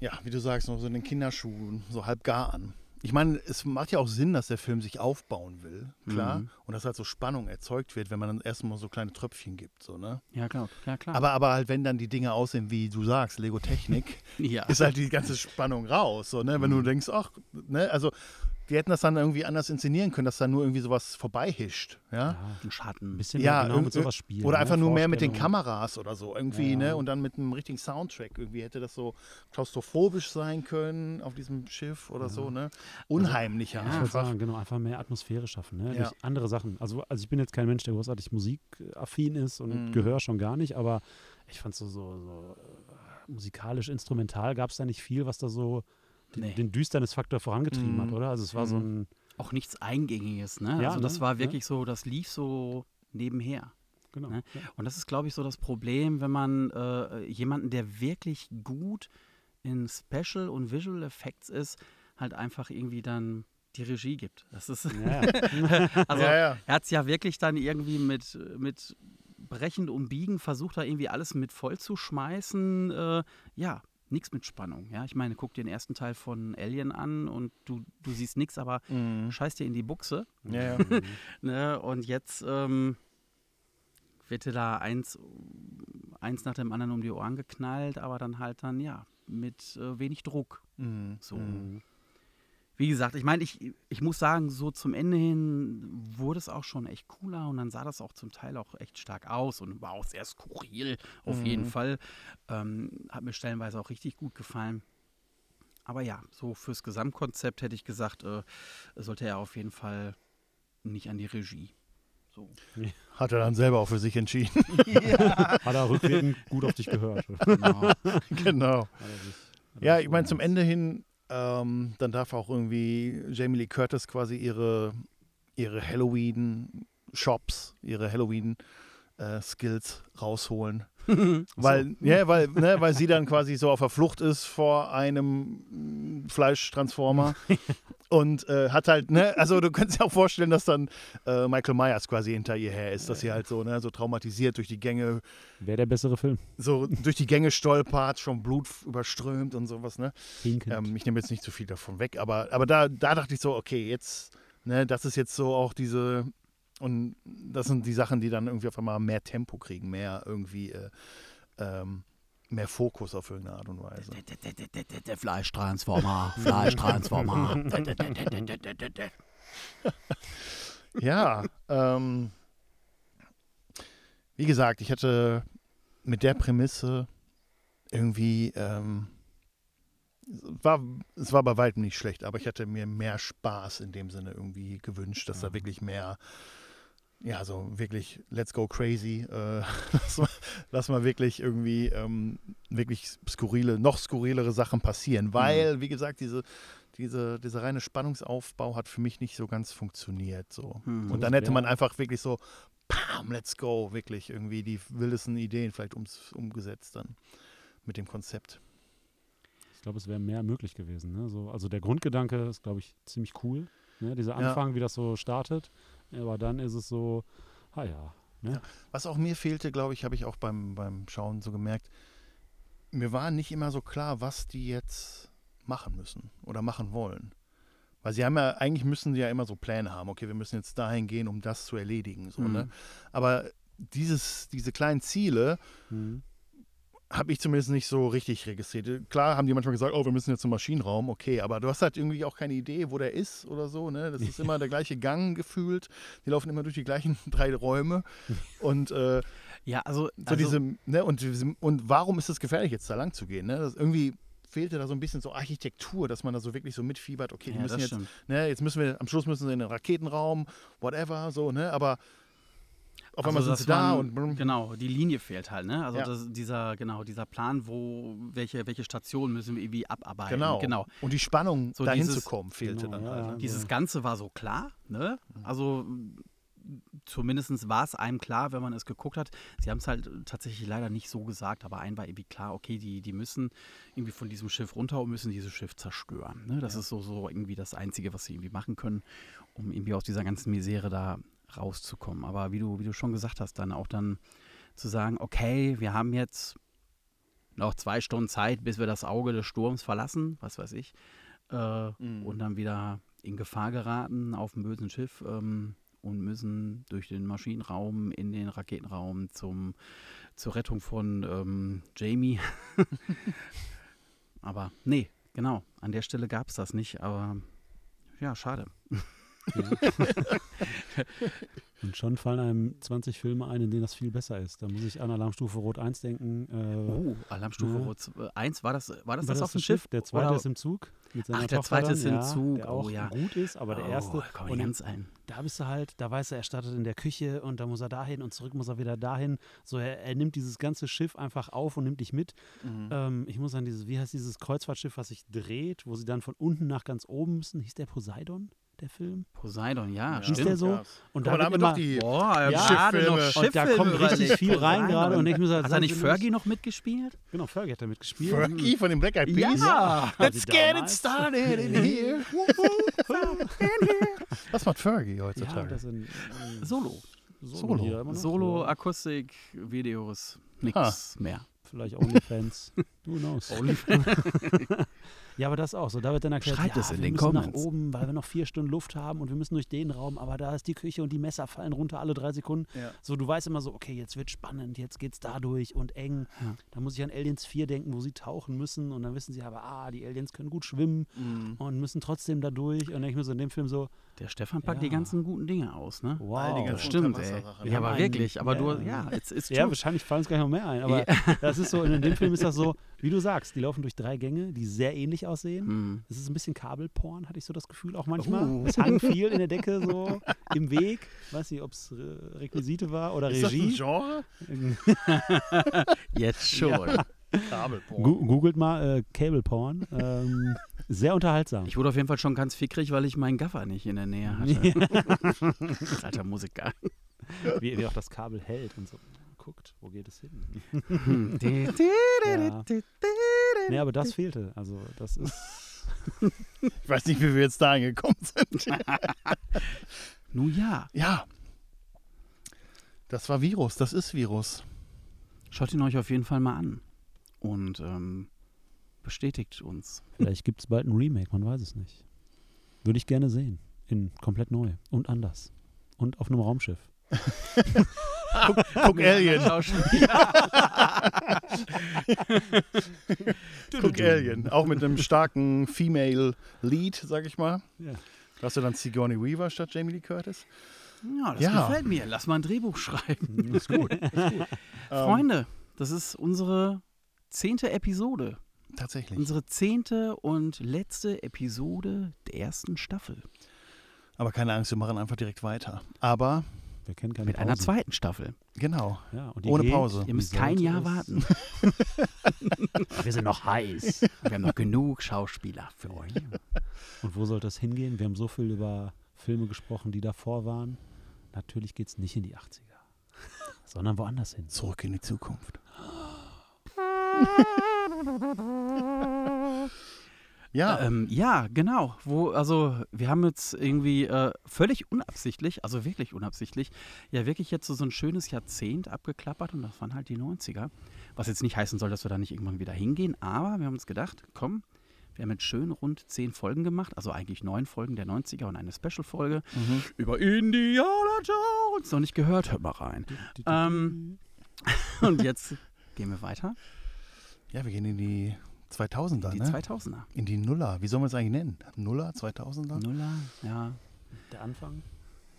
ja, wie du sagst, noch so in den Kinderschuhen, so halb gar an. Ich meine, es macht ja auch Sinn, dass der Film sich aufbauen will, klar. Mhm. Und dass halt so Spannung erzeugt wird, wenn man dann erstmal so kleine Tröpfchen gibt, so, ne? Ja, klar, ja, klar. Aber, aber halt, wenn dann die Dinge aussehen, wie du sagst, Lego Technik, ja. ist halt die ganze Spannung raus, so, ne? Wenn du Mhm. denkst, ach, ne, also die hätten das dann irgendwie anders inszenieren können, dass da nur irgendwie sowas vorbeihischt. Ja. Ein Schatten. Ein bisschen Ja, mehr genau mit sowas spielen. Oder ne? einfach nur mehr mit den. Kameras oder so irgendwie, Ja. ne? Und dann mit einem richtigen Soundtrack. Irgendwie hätte das so klaustrophobisch sein können auf diesem Schiff oder so, ne? Unheimlicher Ich würde einfach. sagen, genau, einfach mehr Atmosphäre schaffen, ne? Ja. durch andere Sachen. Also, also ich bin jetzt kein Mensch, der großartig musikaffin ist und Mhm. Gehör schon gar nicht, aber ich fand so, so, so äh, musikalisch, instrumental gab es da nicht viel, was da so Nee. den Düsternisfaktor vorangetrieben Mhm. hat, oder? Also es war so Mhm. ein, Auch nichts Eingängiges, ne? Ja, also das ne? war Ja. wirklich so, das lief so nebenher. genau. Ne? Ja. Und das ist, glaube ich, so das Problem, wenn man äh, jemanden, der wirklich gut in Special und Visual Effects ist, halt einfach irgendwie dann die Regie gibt. Das ist, Ja, ja. also ja, ja. er hat es ja wirklich dann irgendwie mit, mit Brechen und Biegen versucht, da irgendwie alles mit voll zu schmeißen. Äh, ja, nichts mit Spannung. Ja, ich meine, guck dir den ersten Teil von Alien an und du, du siehst nichts, aber Mhm. scheiß dir in die Buchse. Ja, ja. Ne? Und jetzt ähm, wird dir da eins, eins nach dem anderen um die Ohren geknallt, aber dann halt dann, ja, mit äh, wenig Druck. Mhm. So. Mhm. Wie gesagt, ich meine, ich, ich muss sagen, so zum Ende hin wurde es auch schon echt cooler und dann sah das auch zum Teil auch echt stark aus und war auch sehr skurril, auf jeden Mhm. Fall. Ähm, hat mir stellenweise auch richtig gut gefallen. Aber ja, so fürs Gesamtkonzept hätte ich gesagt, äh, sollte er auf jeden Fall nicht an die Regie. So. Hat er dann selber auch für sich entschieden. Hat er rückwirkend gut auf dich gehört. Genau. genau. Er Ja, ich meine, zum. Ende hin, ähm, dann darf auch irgendwie Jamie Lee Curtis quasi ihre, ihre Halloween-Shops, ihre Halloween-Skills rausholen. Weil, ja, weil, ne, weil sie dann quasi so auf der Flucht ist vor einem mm, Fleischtransformer und äh, hat halt, ne, also du kannst dir auch vorstellen, dass dann äh, Michael Myers quasi hinter ihr her ist, dass sie halt so, ne, so traumatisiert durch die Gänge, Wäre der bessere Film. so durch die Gänge stolpert, schon Blut überströmt und sowas, ne. Ähm, ich nehme jetzt nicht zu viel davon weg, aber, aber da, da dachte ich so, okay, jetzt, ne, das ist jetzt so auch diese, und das sind die Sachen, die dann irgendwie auf einmal mehr Tempo kriegen, mehr irgendwie, äh, ähm, mehr Fokus auf irgendeine Art und Weise. Fleischtransformer, Fleischtransformer. Ja, ähm, wie gesagt, ich hatte mit der Prämisse irgendwie, ähm, war, es war bei weitem nicht schlecht, aber ich hätte mir mehr Spaß in dem Sinne irgendwie gewünscht, dass da wirklich mehr, ja, so wirklich let's go crazy, äh, lass, mal, lass mal wirklich irgendwie ähm, wirklich skurrile, noch skurrilere Sachen passieren, weil, wie gesagt, diese, diese, dieser reine Spannungsaufbau hat für mich nicht so ganz funktioniert. So. Hm. Und dann hätte man einfach wirklich so, pam, let's go, wirklich irgendwie die wildesten Ideen vielleicht ums, umgesetzt dann mit dem Konzept. Ich glaube, es wäre mehr möglich gewesen. Ne? So, also der Grundgedanke ist, glaube ich, ziemlich cool. Ne? Dieser Ja. Anfang, wie das so startet. Aber dann ist es so, ah ja, ne? Was auch mir fehlte, glaube ich, habe ich auch beim, beim Schauen so gemerkt, mir war nicht immer so klar, was die jetzt machen müssen oder machen wollen. Weil sie haben ja, eigentlich müssen sie ja immer so Pläne haben, okay, wir müssen jetzt dahin gehen, um das zu erledigen. So, ne? Mhm. Aber dieses, diese kleinen Ziele Mhm. Habe ich zumindest nicht so richtig registriert. Klar haben die manchmal gesagt, oh, wir müssen jetzt zum Maschinenraum, okay, aber du hast halt irgendwie auch keine Idee, wo der ist oder so, ne? Das ist immer der gleiche Gang gefühlt. Die laufen immer durch die gleichen drei Räume. Und äh, Ja, also, so also diese, ne, und, und warum ist es gefährlich, jetzt da lang zu gehen? Ne? Das irgendwie fehlte da so ein bisschen so Architektur, dass man da so wirklich so mitfiebert, okay, die ja, müssen jetzt, stimmt. ne, jetzt müssen wir, am Schluss müssen sie in den Raketenraum, whatever, so, ne? Aber auf einmal Also, sind sie da man- und Genau, die Linie fehlt halt, ne? Also Ja. das, dieser, genau, dieser Plan, wo, welche, welche Station müssen wir irgendwie abarbeiten. genau. genau. Und die Spannung, So dahin dieses- zu kommen, fehlte Genau, dann ja, halt. ja. ne? Dieses Ja. Ganze war so klar, ne? Also zumindest war es einem klar, wenn man es geguckt hat. Sie haben es halt tatsächlich leider nicht so gesagt, aber einem war irgendwie klar, okay, die, die müssen irgendwie von diesem Schiff runter und müssen dieses Schiff zerstören. Ne? Das ist so, so irgendwie das Einzige, was sie irgendwie machen können, um irgendwie aus dieser ganzen Misere da rauszukommen. Aber wie du, wie du schon gesagt hast, dann auch dann zu sagen, okay, wir haben jetzt noch zwei Stunden Zeit, bis wir das Auge des Sturms verlassen, was weiß ich, äh, Mhm. und dann wieder in Gefahr geraten auf dem bösen Schiff ähm, und müssen durch den Maschinenraum in den Raketenraum zum, zur Rettung von ähm, Jamie. Aber nee, genau, an der Stelle gab es das nicht, aber ja, schade. Und schon fallen einem 20 Filme ein, in denen das viel besser ist. Da muss ich an Alarmstufe Rot 1 denken. Äh, Oh, Alarmstufe Ja. Rot 1, war das, war das, war das auf dem Schiff? Der zweite Oder- ist im Zug. Mit seiner Ach, der Tochter zweite dann, ist im ja, Zug. Der Oh, auch ja. gut ist, aber der erste. Oh, komm und ganz ein. da bist du halt, da weiß er, er startet in der Küche und da muss er dahin und zurück muss er wieder dahin. So, er, er nimmt dieses ganze Schiff einfach auf und nimmt dich mit. Mhm. Ähm, ich muss an dieses, wie heißt dieses Kreuzfahrtschiff, was sich dreht, wo sie dann von unten nach ganz oben müssen? Hieß der Poseidon, der Film? Poseidon, ja, Ja. Hieß stimmt. der so? Ja. Und da haben wir doch immer- die. Boah, Ja, gerade noch Schifffilme. Und da Schifffilme kommt richtig viel rein gerade und ich muss halt Hat da sagen, nicht Fergie noch mitgespielt? Genau, Fergie hat da mitgespielt. Fergie von den Black Eyed Peas. Ja. Let's get it started in here. Was macht Fergie Ja, heutzutage? das sind äh, Solo. Solo. Solo, ja. Akustik, Videos, nix Ah. mehr. Vielleicht OnlyFans. Who knows? ja, aber das auch so. Da wird dann erklärt, Schreibt ja, es in wir den müssen Comments. nach oben, weil wir noch vier Stunden Luft haben und wir müssen durch den Raum, aber da ist die Küche und die Messer fallen runter alle drei Sekunden. Ja. So, du weißt immer so, okay, jetzt wird spannend, jetzt geht's da durch und eng. Ja. Da muss ich an Aliens 4 denken, wo sie tauchen müssen und dann wissen sie aber, ah, die Aliens können gut schwimmen Mhm. und müssen trotzdem da durch. Und dann denke ich mir so in dem Film so, Der Stefan packt Ja. die ganzen guten Dinge aus, ne? wow. All die ganzen Stimmt, ey. Ja, aber wirklich. Aber du, ja. ja, it's, it's Ja, wahrscheinlich fallen uns gleich noch mehr ein. Aber das ist so, in dem Film ist das so, wie du sagst, die laufen durch drei Gänge, die sehr ähnlich aussehen. Hm. Es ist ein bisschen Kabelporn, hatte ich so das Gefühl auch manchmal. Oh. Es hang viel in der Decke so im Weg. Weiß nicht, ob es Requisite war oder Ist das ein Regie. Genre? Jetzt schon. Kabelporn. Gu googelt mal äh, Cable Porn. Ähm, sehr unterhaltsam. Ich wurde auf jeden Fall schon ganz fickrig, weil ich meinen Gaffer nicht in der Nähe hatte. Alter Musiker. wie, wie auch das Kabel hält und so. Guckt, wo geht es hin? Ja. Nee, aber das fehlte. Also, das ist. Ich weiß nicht, wie wir jetzt da angekommen sind. Nun ja, Ja. Das war Virus, das ist Virus. schaut ihn euch auf jeden Fall mal an. Und ähm, bestätigt uns. Vielleicht gibt es bald ein Remake, man weiß es nicht. Würde ich gerne sehen. In komplett neu und anders. Und auf einem Raumschiff. Guck Alien. Guck Alien. Auch mit einem starken Female Lead, sag ich mal. Ja. Hast du dann Sigourney Weaver statt Jamie Lee Curtis. Ja, das Ja. gefällt mir. Lass mal ein Drehbuch schreiben. Ist gut. Ähm. Freunde, das ist unsere zehnte Episode. Tatsächlich. Unsere zehnte und letzte Episode der ersten Staffel. Aber keine Angst, wir machen einfach direkt weiter. Aber, Wir kennen keine Mit einer Pause. zweiten Staffel. genau. Ja, Ohne geht, Pause. Ihr müsst kein Jahr warten. Wir sind noch heiß. Wir haben noch genug Schauspieler für euch. Und wo soll das hingehen? Wir haben so viel über Filme gesprochen, die davor waren. Natürlich geht es nicht in die 80er, sondern woanders hin. Zurück in die Zukunft. Ja, Ähm, ja, genau. Wo, also wir haben jetzt irgendwie äh, völlig unabsichtlich, also wirklich unabsichtlich, ja wirklich jetzt so, so ein schönes Jahrzehnt abgeklappert und das waren halt die 90er. Was jetzt nicht heißen soll, dass wir da nicht irgendwann wieder hingehen, aber wir haben uns gedacht, komm, wir haben jetzt schön rund zehn Folgen gemacht, also eigentlich neun Folgen der 90er und eine Special-Folge mhm. über Indiana Jones. Noch nicht gehört, hört mal rein. Ähm, Und jetzt gehen wir weiter. ja, wir gehen in die 2000er, Die ne? 2000er. In die Nuller. Wie soll man es eigentlich nennen? Nuller, 2000er? Nuller, ja, Der Anfang?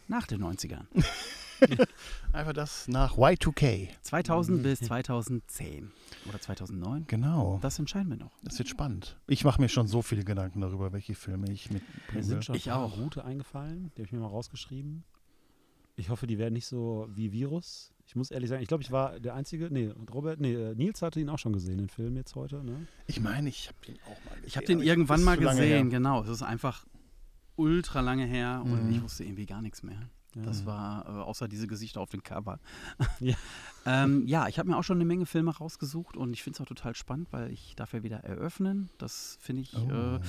nach den 90ern. Einfach das nach Y2K. 2000 bis 2010 oder 2009. Genau. Das entscheiden wir noch. Das wird spannend. Ich mache mir schon so viele Gedanken darüber, welche Filme ich Mir mitbringe. sind schon Ich auch. gute eingefallen. Die habe ich mir mal rausgeschrieben. Ich hoffe, die werden nicht so wie Virus. Ich muss ehrlich sagen, ich glaube, ich war der Einzige. Nee, Robert, nee, äh, Nils hatte ihn auch schon gesehen, den Film jetzt heute. Ne? Ich meine, ich habe den auch mal gesehen. Ich habe den irgendwann mal gesehen, genau. Es ist einfach ultra lange her und Mhm. ich wusste irgendwie gar nichts mehr. Das Ja. war äh, außer diese Gesichter auf dem Cover. Ja. ähm, ja, ich habe mir auch schon eine Menge Filme rausgesucht und ich finde es auch total spannend, weil ich darf ja wieder eröffnen. Das finde ich, Oh. äh,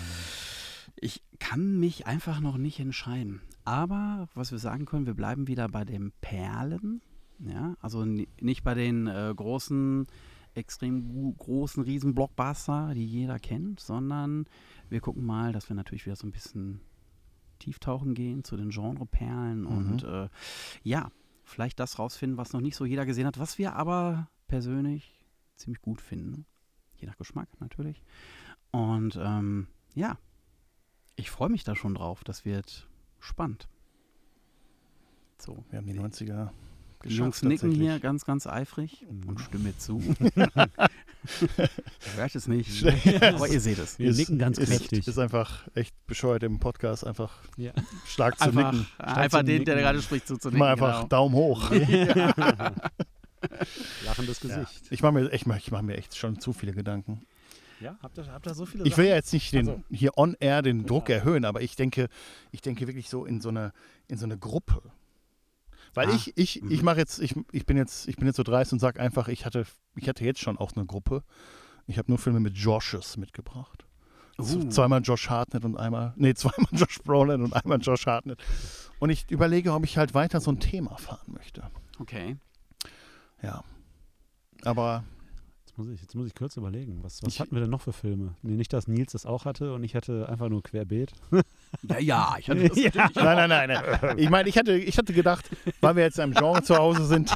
ich kann mich einfach noch nicht entscheiden. Aber was wir sagen können, wir bleiben wieder bei den Perlen. Ja, also ni- nicht bei den äh, großen, extrem großen Riesen-Blockbuster, die jeder kennt, sondern wir gucken mal, dass wir natürlich wieder so ein bisschen tieftauchen gehen zu den Genreperlen und äh, ja, vielleicht das rausfinden, was noch nicht so jeder gesehen hat, was wir aber persönlich ziemlich gut finden. Je nach Geschmack natürlich. Und ähm, ja, Ich freue mich da schon drauf. Das wird spannend. So. Wir haben die 90er Die Jungs geschafft, nicken hier ganz, ganz eifrig Mhm. und stimmen mir zu. Ihr hört es nicht, Schlecht. aber ihr seht es. Wir Ist- nicken ganz kräftig. Ist einfach echt bescheuert im Podcast, einfach Ja. stark zu Einfach, nicken. einfach zu den, der nicken. gerade spricht, zuzunicken. Immer einfach Genau. Daumen hoch. Lachendes Ja. Gesicht. Ich mache mir, echt- ich mach, ich mach mir echt schon zu viele Gedanken. Ja, habt ihr, habt ihr so viele Ich will ja jetzt nicht den, Also- hier on air den Druck Ja. erhöhen, aber ich denke, ich denke wirklich so in so eine, in so eine Gruppe. Weil Ah, ich, ich, ich mhm. mache jetzt, ich, ich bin jetzt, ich bin jetzt so dreist und sage einfach, ich hatte, ich hatte jetzt schon auch eine Gruppe. Ich habe nur Filme mit Joshes mitgebracht. Uh. Zweimal Josh Hartnett und einmal, nee, zweimal Josh Brolin und einmal Josh Hartnett. Und ich überlege, ob ich halt weiter so ein Thema fahren möchte. Okay. Ja. Aber Jetzt muss ich, jetzt muss ich kurz überlegen. Was, was Ich- hatten wir denn noch für Filme? Nee, nicht, dass Nils das auch hatte und ich hatte einfach nur querbeet. Ja, ja, ich hatte das Ja. Nein, nein, nein. nein. Ich meine, ich hatte, ich hatte gedacht, weil wir jetzt im Genre zu Hause sind,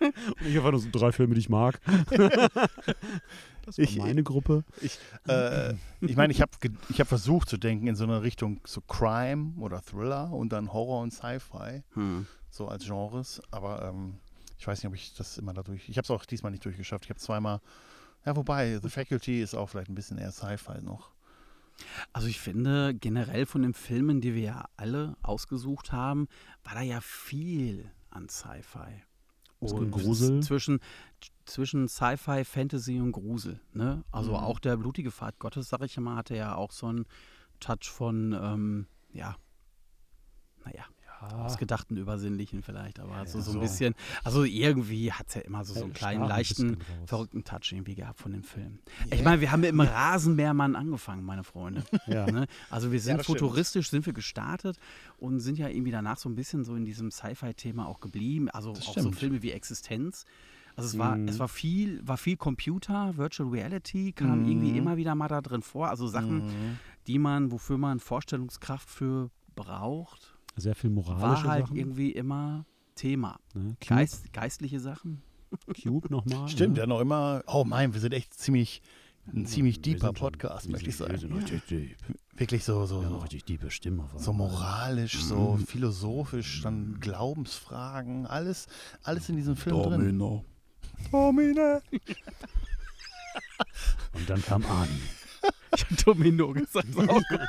Und ich einfach nur so drei Filme, die ich mag. das war Ich- meine Gruppe. äh, ich meine, ich habe ich hab versucht zu denken in so eine Richtung so Crime oder Thriller und dann Horror und Sci-Fi, Hm. so als Genres. Aber ähm, ich weiß nicht, ob ich das immer dadurch. Ich habe es auch diesmal nicht durchgeschafft. Ich habe zweimal. Ja, wobei, The Faculty ist auch vielleicht ein bisschen eher Sci-Fi noch. Also ich finde generell von den Filmen, die wir ja alle ausgesucht haben, war da ja viel an Sci-Fi. Bisschen Grusel. Zwischen, zwischen Sci-Fi, Fantasy und Grusel. Ne? Also Mhm. auch der blutige Pfad Gottes, sag ich mal, hatte ja auch so einen Touch von, ähm, ja, naja, Ja, ausgedachten, übersinnlichen vielleicht, aber Ja, so, so ein so. bisschen, also irgendwie hat es ja immer so, so äh, einen kleinen, ein leichten, raus. verrückten Touch irgendwie gehabt von dem Film. Ich meine, wir haben ja im Rasenmähermann angefangen, meine Freunde. Ne? Also wir sind das stimmt. futuristisch, sind wir gestartet und sind ja irgendwie danach so ein bisschen so in diesem Sci-Fi-Thema auch geblieben. Also Das auch so stimmt. Filme wie Existenz. Also es war, Mhm. es war viel, war viel Computer, Virtual Reality kam irgendwie Mhm. immer wieder mal da drin vor. Also Sachen, Mhm. die man, wofür man Vorstellungskraft für braucht, Sehr viel moralische war halt Sachen. irgendwie immer Thema. Ne? Geist, geistliche Sachen. Cube nochmal. Stimmt, ne? ja noch immer. Oh mein, wir sind echt ziemlich, ein ziemlich deeper schon- Podcast, wir möchte ich sagen. Wir sind richtig deep. Wirklich so, so, so. eine richtig tiefe Stimme. So moralisch, so philosophisch, dann Glaubensfragen, alles, alles in diesem Film drin. Domino. Domine. Und dann kam Ani. Ich habe Domino gesagt. ist auch gut.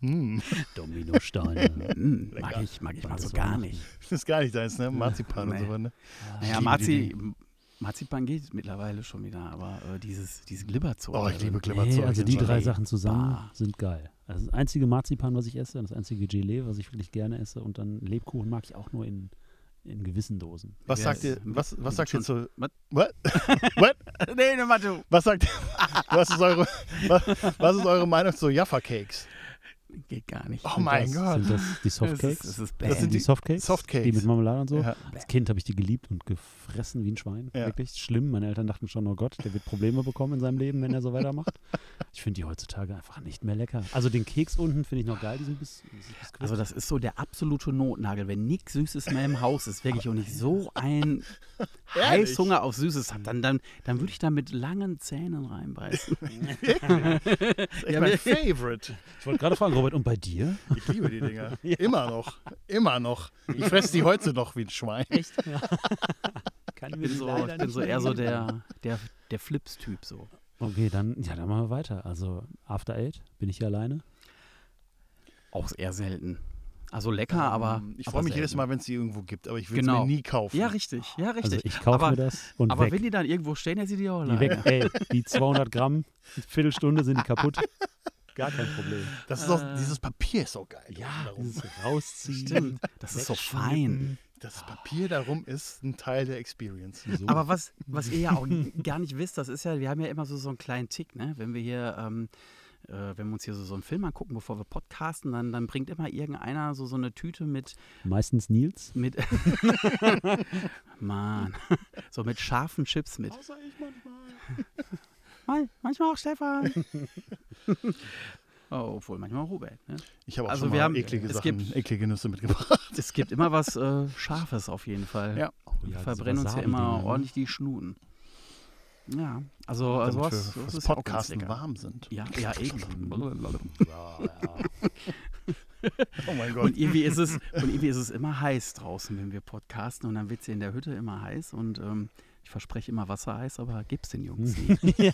Hm, Dominosteine. Mm, mag ich, mag ich mal Das so gar nicht. das ist gar nicht deins, ne? Marzipan und Nee. so weiter. Ne? Naja, liebe Marzi, Marzipan geht mittlerweile schon wieder, aber äh, dieses, diese Glibberzone. Oh, ich liebe Nee, Glibberzeug. also die und drei Ey, Sachen zusammen bah. sind geil. Also das einzige Marzipan, was ich esse, das einzige Gelee, was ich wirklich gerne esse und dann Lebkuchen mag ich auch nur in, in gewissen Dosen. Was Ja, sagt ihr, was, was sagt ihr zu, Was? What? What? nee, ne, warte. Was sagt, was ist eure, was, was ist eure Meinung zu Jaffa Cakes? Geht gar nicht. Oh Sind mein das, Gott. Sind das die Das Softcakes? ist, das ist Das bäh. sind die, die Softcakes? Softcakes. Die mit Marmelade und so. Ja. Als Kind habe ich die geliebt und gefressen wie ein Schwein. Ja. Wirklich schlimm. Meine Eltern dachten schon, oh Gott, der wird Probleme bekommen in seinem Leben, wenn er so weitermacht. Ich finde die heutzutage einfach nicht mehr lecker. Also den Keks unten finde ich noch geil, diesen Bis Biskuit. Also das ist so der absolute Notnagel. Wenn nichts Süßes mehr im Haus ist, wirklich und ich so ein Ehrlich? Heißhunger auf Süßes habe, dann, dann, dann würde ich da mit langen Zähnen reinbeißen. Ja, mein Favorite. ich wollte gerade fragen, Robert, und bei dir? Ich liebe die Dinger. Immer noch. Immer noch. Ich fresse die heute noch wie ein Schwein. Echt? Ja. Kann Ich bin so, ich bin so eher so der, der, der Flips-Typ so. Okay, dann, ja, dann machen wir weiter. Also After Eight, bin ich hier alleine? Auch eher selten. Also lecker, aber. Ähm, Ich aber freue mich jedes selten. Mal, wenn es die irgendwo gibt, aber ich will es Genau. mir nie kaufen. Ja, richtig. Ja, Also richtig. ich kaufe aber, mir das und aber weg. wenn die dann irgendwo stehen, dann sind die auch die allein. weg. Ey, die 200 Gramm, eine Viertelstunde sind die kaputt. Gar kein Problem. Das ist auch, Äh. dieses Papier ist so geil. Ja, dieses Rausziehen. Stimmt. Das ist so fein. Das Papier darum ist ein Teil der Experience. So. Aber was, was ihr ja auch gar nicht wisst, das ist ja, wir haben ja immer so, so einen kleinen Tick, ne? Wenn wir hier, ähm, äh, wenn wir uns hier so, so einen Film angucken, bevor wir podcasten, dann, dann bringt immer irgendeiner so, so eine Tüte mit, Meistens Nils. mit Mann, so mit scharfen Chips mit. Außer ich manchmal. Mal, manchmal auch Stefan. oh, obwohl manchmal Robert. Ne? Ich habe auch Also schon wir mal haben- eklige Sachen, gibt- eklige Nüsse mitgebracht. Es gibt immer was äh, Scharfes auf jeden Fall. Ja. Oh, Wir ja, verbrennen uns ja immer ne? ordentlich die Schnuten. Ja, also, also was, wir das fürs ist ja Podcasten lecker. warm sind. Ja, ja, eben. Oh mein Gott. Und irgendwie, ist es, und irgendwie ist es immer heiß draußen, wenn wir podcasten. Und dann wird es hier in der Hütte immer heiß. Und ähm, ich verspreche immer Wasser heiß, aber gibt's den Jungs nie.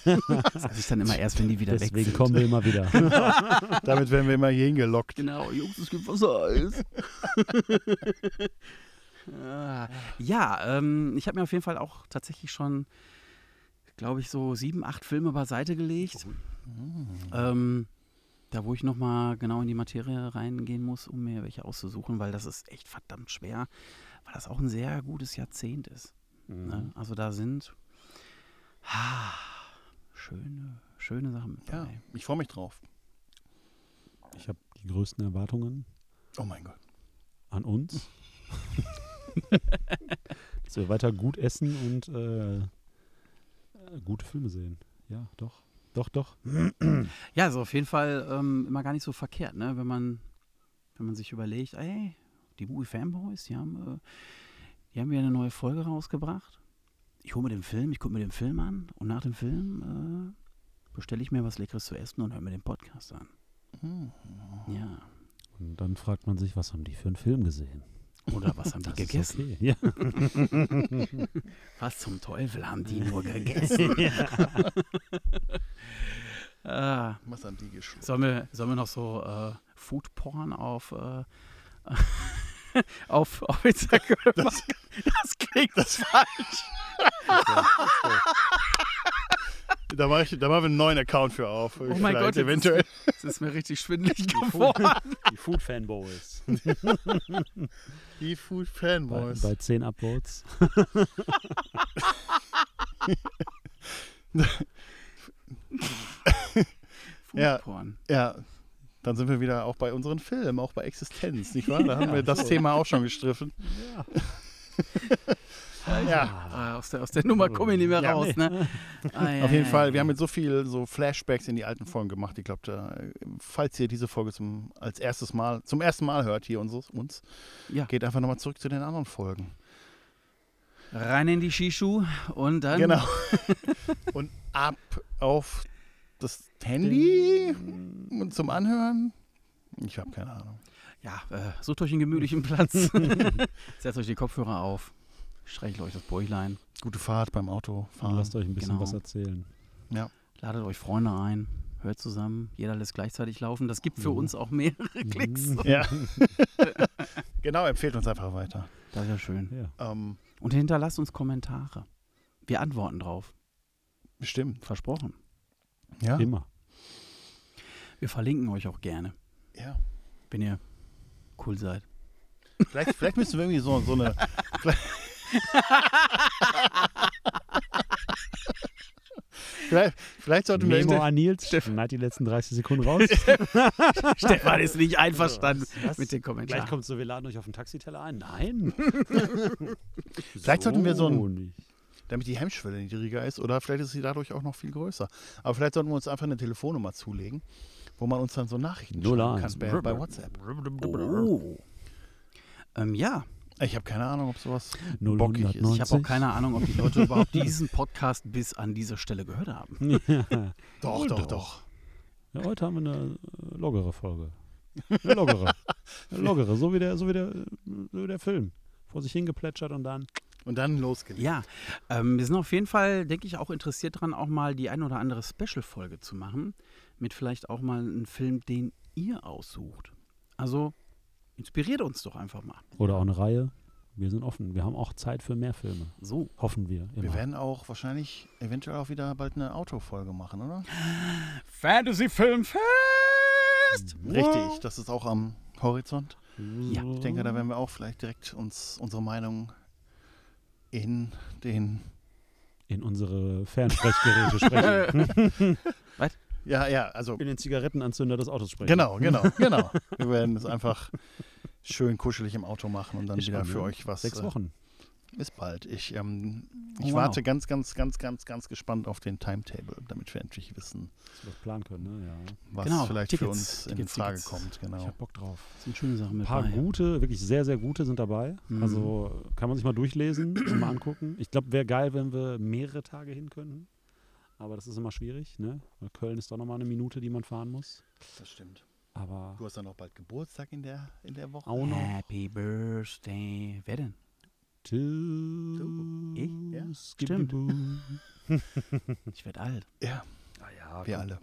Das sage ich dann immer erst, wenn die wieder weg Deswegen sind. kommen wir immer wieder. Damit werden wir immer hier hingelockt. Genau, Jungs, es gibt Wasser heiß. Ah, ja, ähm, ich habe mir auf jeden Fall auch tatsächlich schon, glaube ich, so sieben, acht Filme beiseite gelegt. Ähm, da, wo ich nochmal genau in die Materie reingehen muss, um mir welche auszusuchen, weil das ist echt verdammt schwer, weil das auch ein sehr gutes Jahrzehnt ist. Ne? Mhm. Also da sind ah, schöne, schöne Sachen mit Ja, dabei. ich freue mich drauf. Ich habe die größten Erwartungen Oh mein Gott. an uns. Dass wir weiter gut essen und äh, äh, gute Filme sehen. Ja, doch. Doch, doch. Ja, also auf jeden Fall ähm, immer gar nicht so verkehrt, ne? wenn, man, wenn man sich überlegt, ey, die Movie Fanboys, die haben, äh, die haben wieder eine neue Folge rausgebracht. Ich hole mir den Film, ich gucke mir den Film an und nach dem Film äh, bestelle ich mir was Leckeres zu essen und höre mir den Podcast an. Hm. Ja. Und dann fragt man sich, was haben die für einen Film gesehen? Oder was haben die Das ist gegessen? Okay. Ja. Was zum Teufel haben die nur gegessen? ah, Was haben die geschluckt? Sollen wir, sollen wir noch so äh, Foodporn auf, äh, auf, auf Instagram machen? Das klingt das falsch. Da mache ich, da machen wir einen neuen Account für auf. Oh mein Gott, jetzt eventuell. Es ist mir richtig schwindelig geworden. Die Food Fanboys. Die Food bei, Fanboys. bei 10 Upvotes. Ja. Foodporn. Ja, dann sind wir wieder auch bei unseren Filmen, auch bei Existenz, nicht wahr? Da haben wir das Thema auch schon gestriffen. Ja, Ah, aus, der, aus der Nummer komme ich nicht mehr Ja, raus. Ne? Ah, ja, auf jeden ja, Fall. ja. Wir haben mit so viel so Flashbacks in die alten Folgen gemacht. Ich glaube, falls ihr diese Folge zum, als erstes Mal, zum ersten Mal hört hier uns, uns Ja. geht einfach nochmal zurück zu den anderen Folgen. Rein in die Shishu und dann. Genau. Und ab auf das Handy und zum Anhören. Ich habe keine Ahnung. Ja, äh, sucht euch einen gemütlichen Platz. Setzt euch die Kopfhörer auf. Streichelt euch das Bäuchlein. Gute Fahrt beim Autofahren. lasst euch ein bisschen Genau. was erzählen. Ladet euch Freunde ein. Hört zusammen. Jeder lässt gleichzeitig laufen. Das gibt für Mhm. uns auch mehrere Klicks. Ja. genau, empfehlt uns einfach weiter. Das ist ja schön. Ja. Ähm, Und hinterlasst uns Kommentare. Wir antworten drauf. bestimmt. Versprochen. Ja. Immer. Wir verlinken euch auch gerne, ja. wenn ihr cool seid. Vielleicht, vielleicht müssen wir irgendwie so, so eine. Vielleicht, vielleicht sollten wir. Memo an Nils. Schneid die letzten 30 Sekunden raus. Stefan ist nicht einverstanden Was? mit den Kommentaren. kommt so, wir laden euch auf den Taxiteller ein. Nein. Vielleicht sollten wir so ein- nicht. Damit die Hemmschwelle niedriger ist oder vielleicht ist sie dadurch auch noch viel größer. Aber vielleicht sollten wir uns einfach eine Telefonnummer zulegen, wo man uns dann so Nachrichten schreiben 01. kann bei, bei WhatsApp. Oh. Ähm, ja, Ich habe keine Ahnung, ob sowas 0, bockig ist. ich habe auch keine Ahnung, ob die Leute überhaupt diesen Podcast bis an diese Stelle gehört haben. Ja. Doch, doch, doch. doch. Ja, heute haben wir eine äh, lockere Folge. Eine lockere. Eine lockere, so wie der, so wie der, äh, so wie der Film. Vor sich hingeplätschert und dann. Und dann losgelegt. Ja, ähm, wir sind auf jeden Fall, denke ich, auch interessiert daran, auch mal die ein oder andere Special-Folge zu machen. Mit vielleicht auch mal einem Film, den ihr aussucht. Also inspiriert uns doch einfach mal. Oder auch eine Reihe. Wir sind offen. Wir haben auch Zeit für mehr Filme. So. Hoffen wir. Immer. Wir werden auch wahrscheinlich eventuell auch wieder bald eine Autofolge machen, oder? Fantasy-Film-Fest! Richtig, das ist auch am Horizont. Ja, Ich denke, da werden wir auch vielleicht direkt uns unsere Meinung in den in unsere Fernsprechgeräte sprechen. ja ja also in den Zigarettenanzünder des Autos sprechen. genau genau genau wir werden es einfach schön kuschelig im Auto machen und dann Ist wieder für euch was Sechs äh, Wochen. Bis bald. Ich, ähm, Oh, ich wow. warte ganz, ganz, ganz, ganz, ganz gespannt auf den Timetable, damit wir endlich wissen, das planen können, ne? Ja. was Genau, vielleicht für Tickets, uns in Tickets, Frage Tickets. kommt. Ich Genau. hab Bock drauf. sind schöne Sachen Ein mit paar bei. gute, wirklich sehr, sehr gute sind dabei. Mhm. Also kann man sich mal durchlesen und mal angucken. Ich glaube, wäre geil, wenn wir mehrere Tage hin könnten. aber das ist immer schwierig, ne? Weil Köln ist doch nochmal eine Minute, die man fahren muss. Das stimmt. Aber Du hast dann auch bald Geburtstag in der, in der Woche. auch noch. Happy Birthday. Wer denn? Du, Ich? Ja, stimmt. Ich werde alt. Ja, Ah ja, wir alle.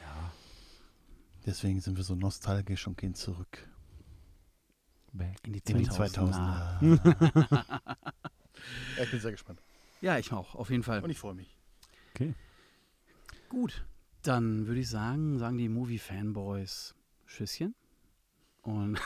Ja. Deswegen sind wir so nostalgisch und gehen zurück. Back in die In die 2000er. 2000er. ja, ich bin sehr gespannt. Ja, ich auch, auf jeden Fall. Und ich freue mich. Gut, dann würde ich sagen, sagen die Movie-Fanboys Tschüsschen. Und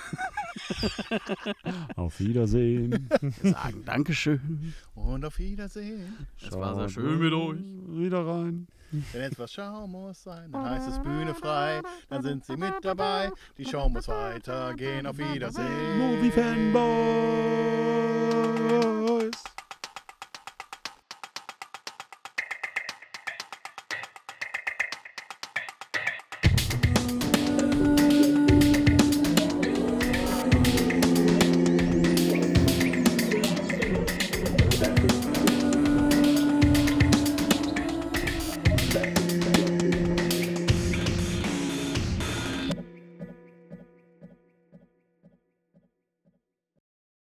Auf Wiedersehen. wir sagen Dankeschön. Und auf Wiedersehen. Es war sehr schön mit euch. Wieder rein. Wenn jetzt was Schau muss sein, dann heißt es Bühne frei. Dann sind sie mit dabei. Die Show muss weitergehen. Auf Wiedersehen. Movie Fanboys.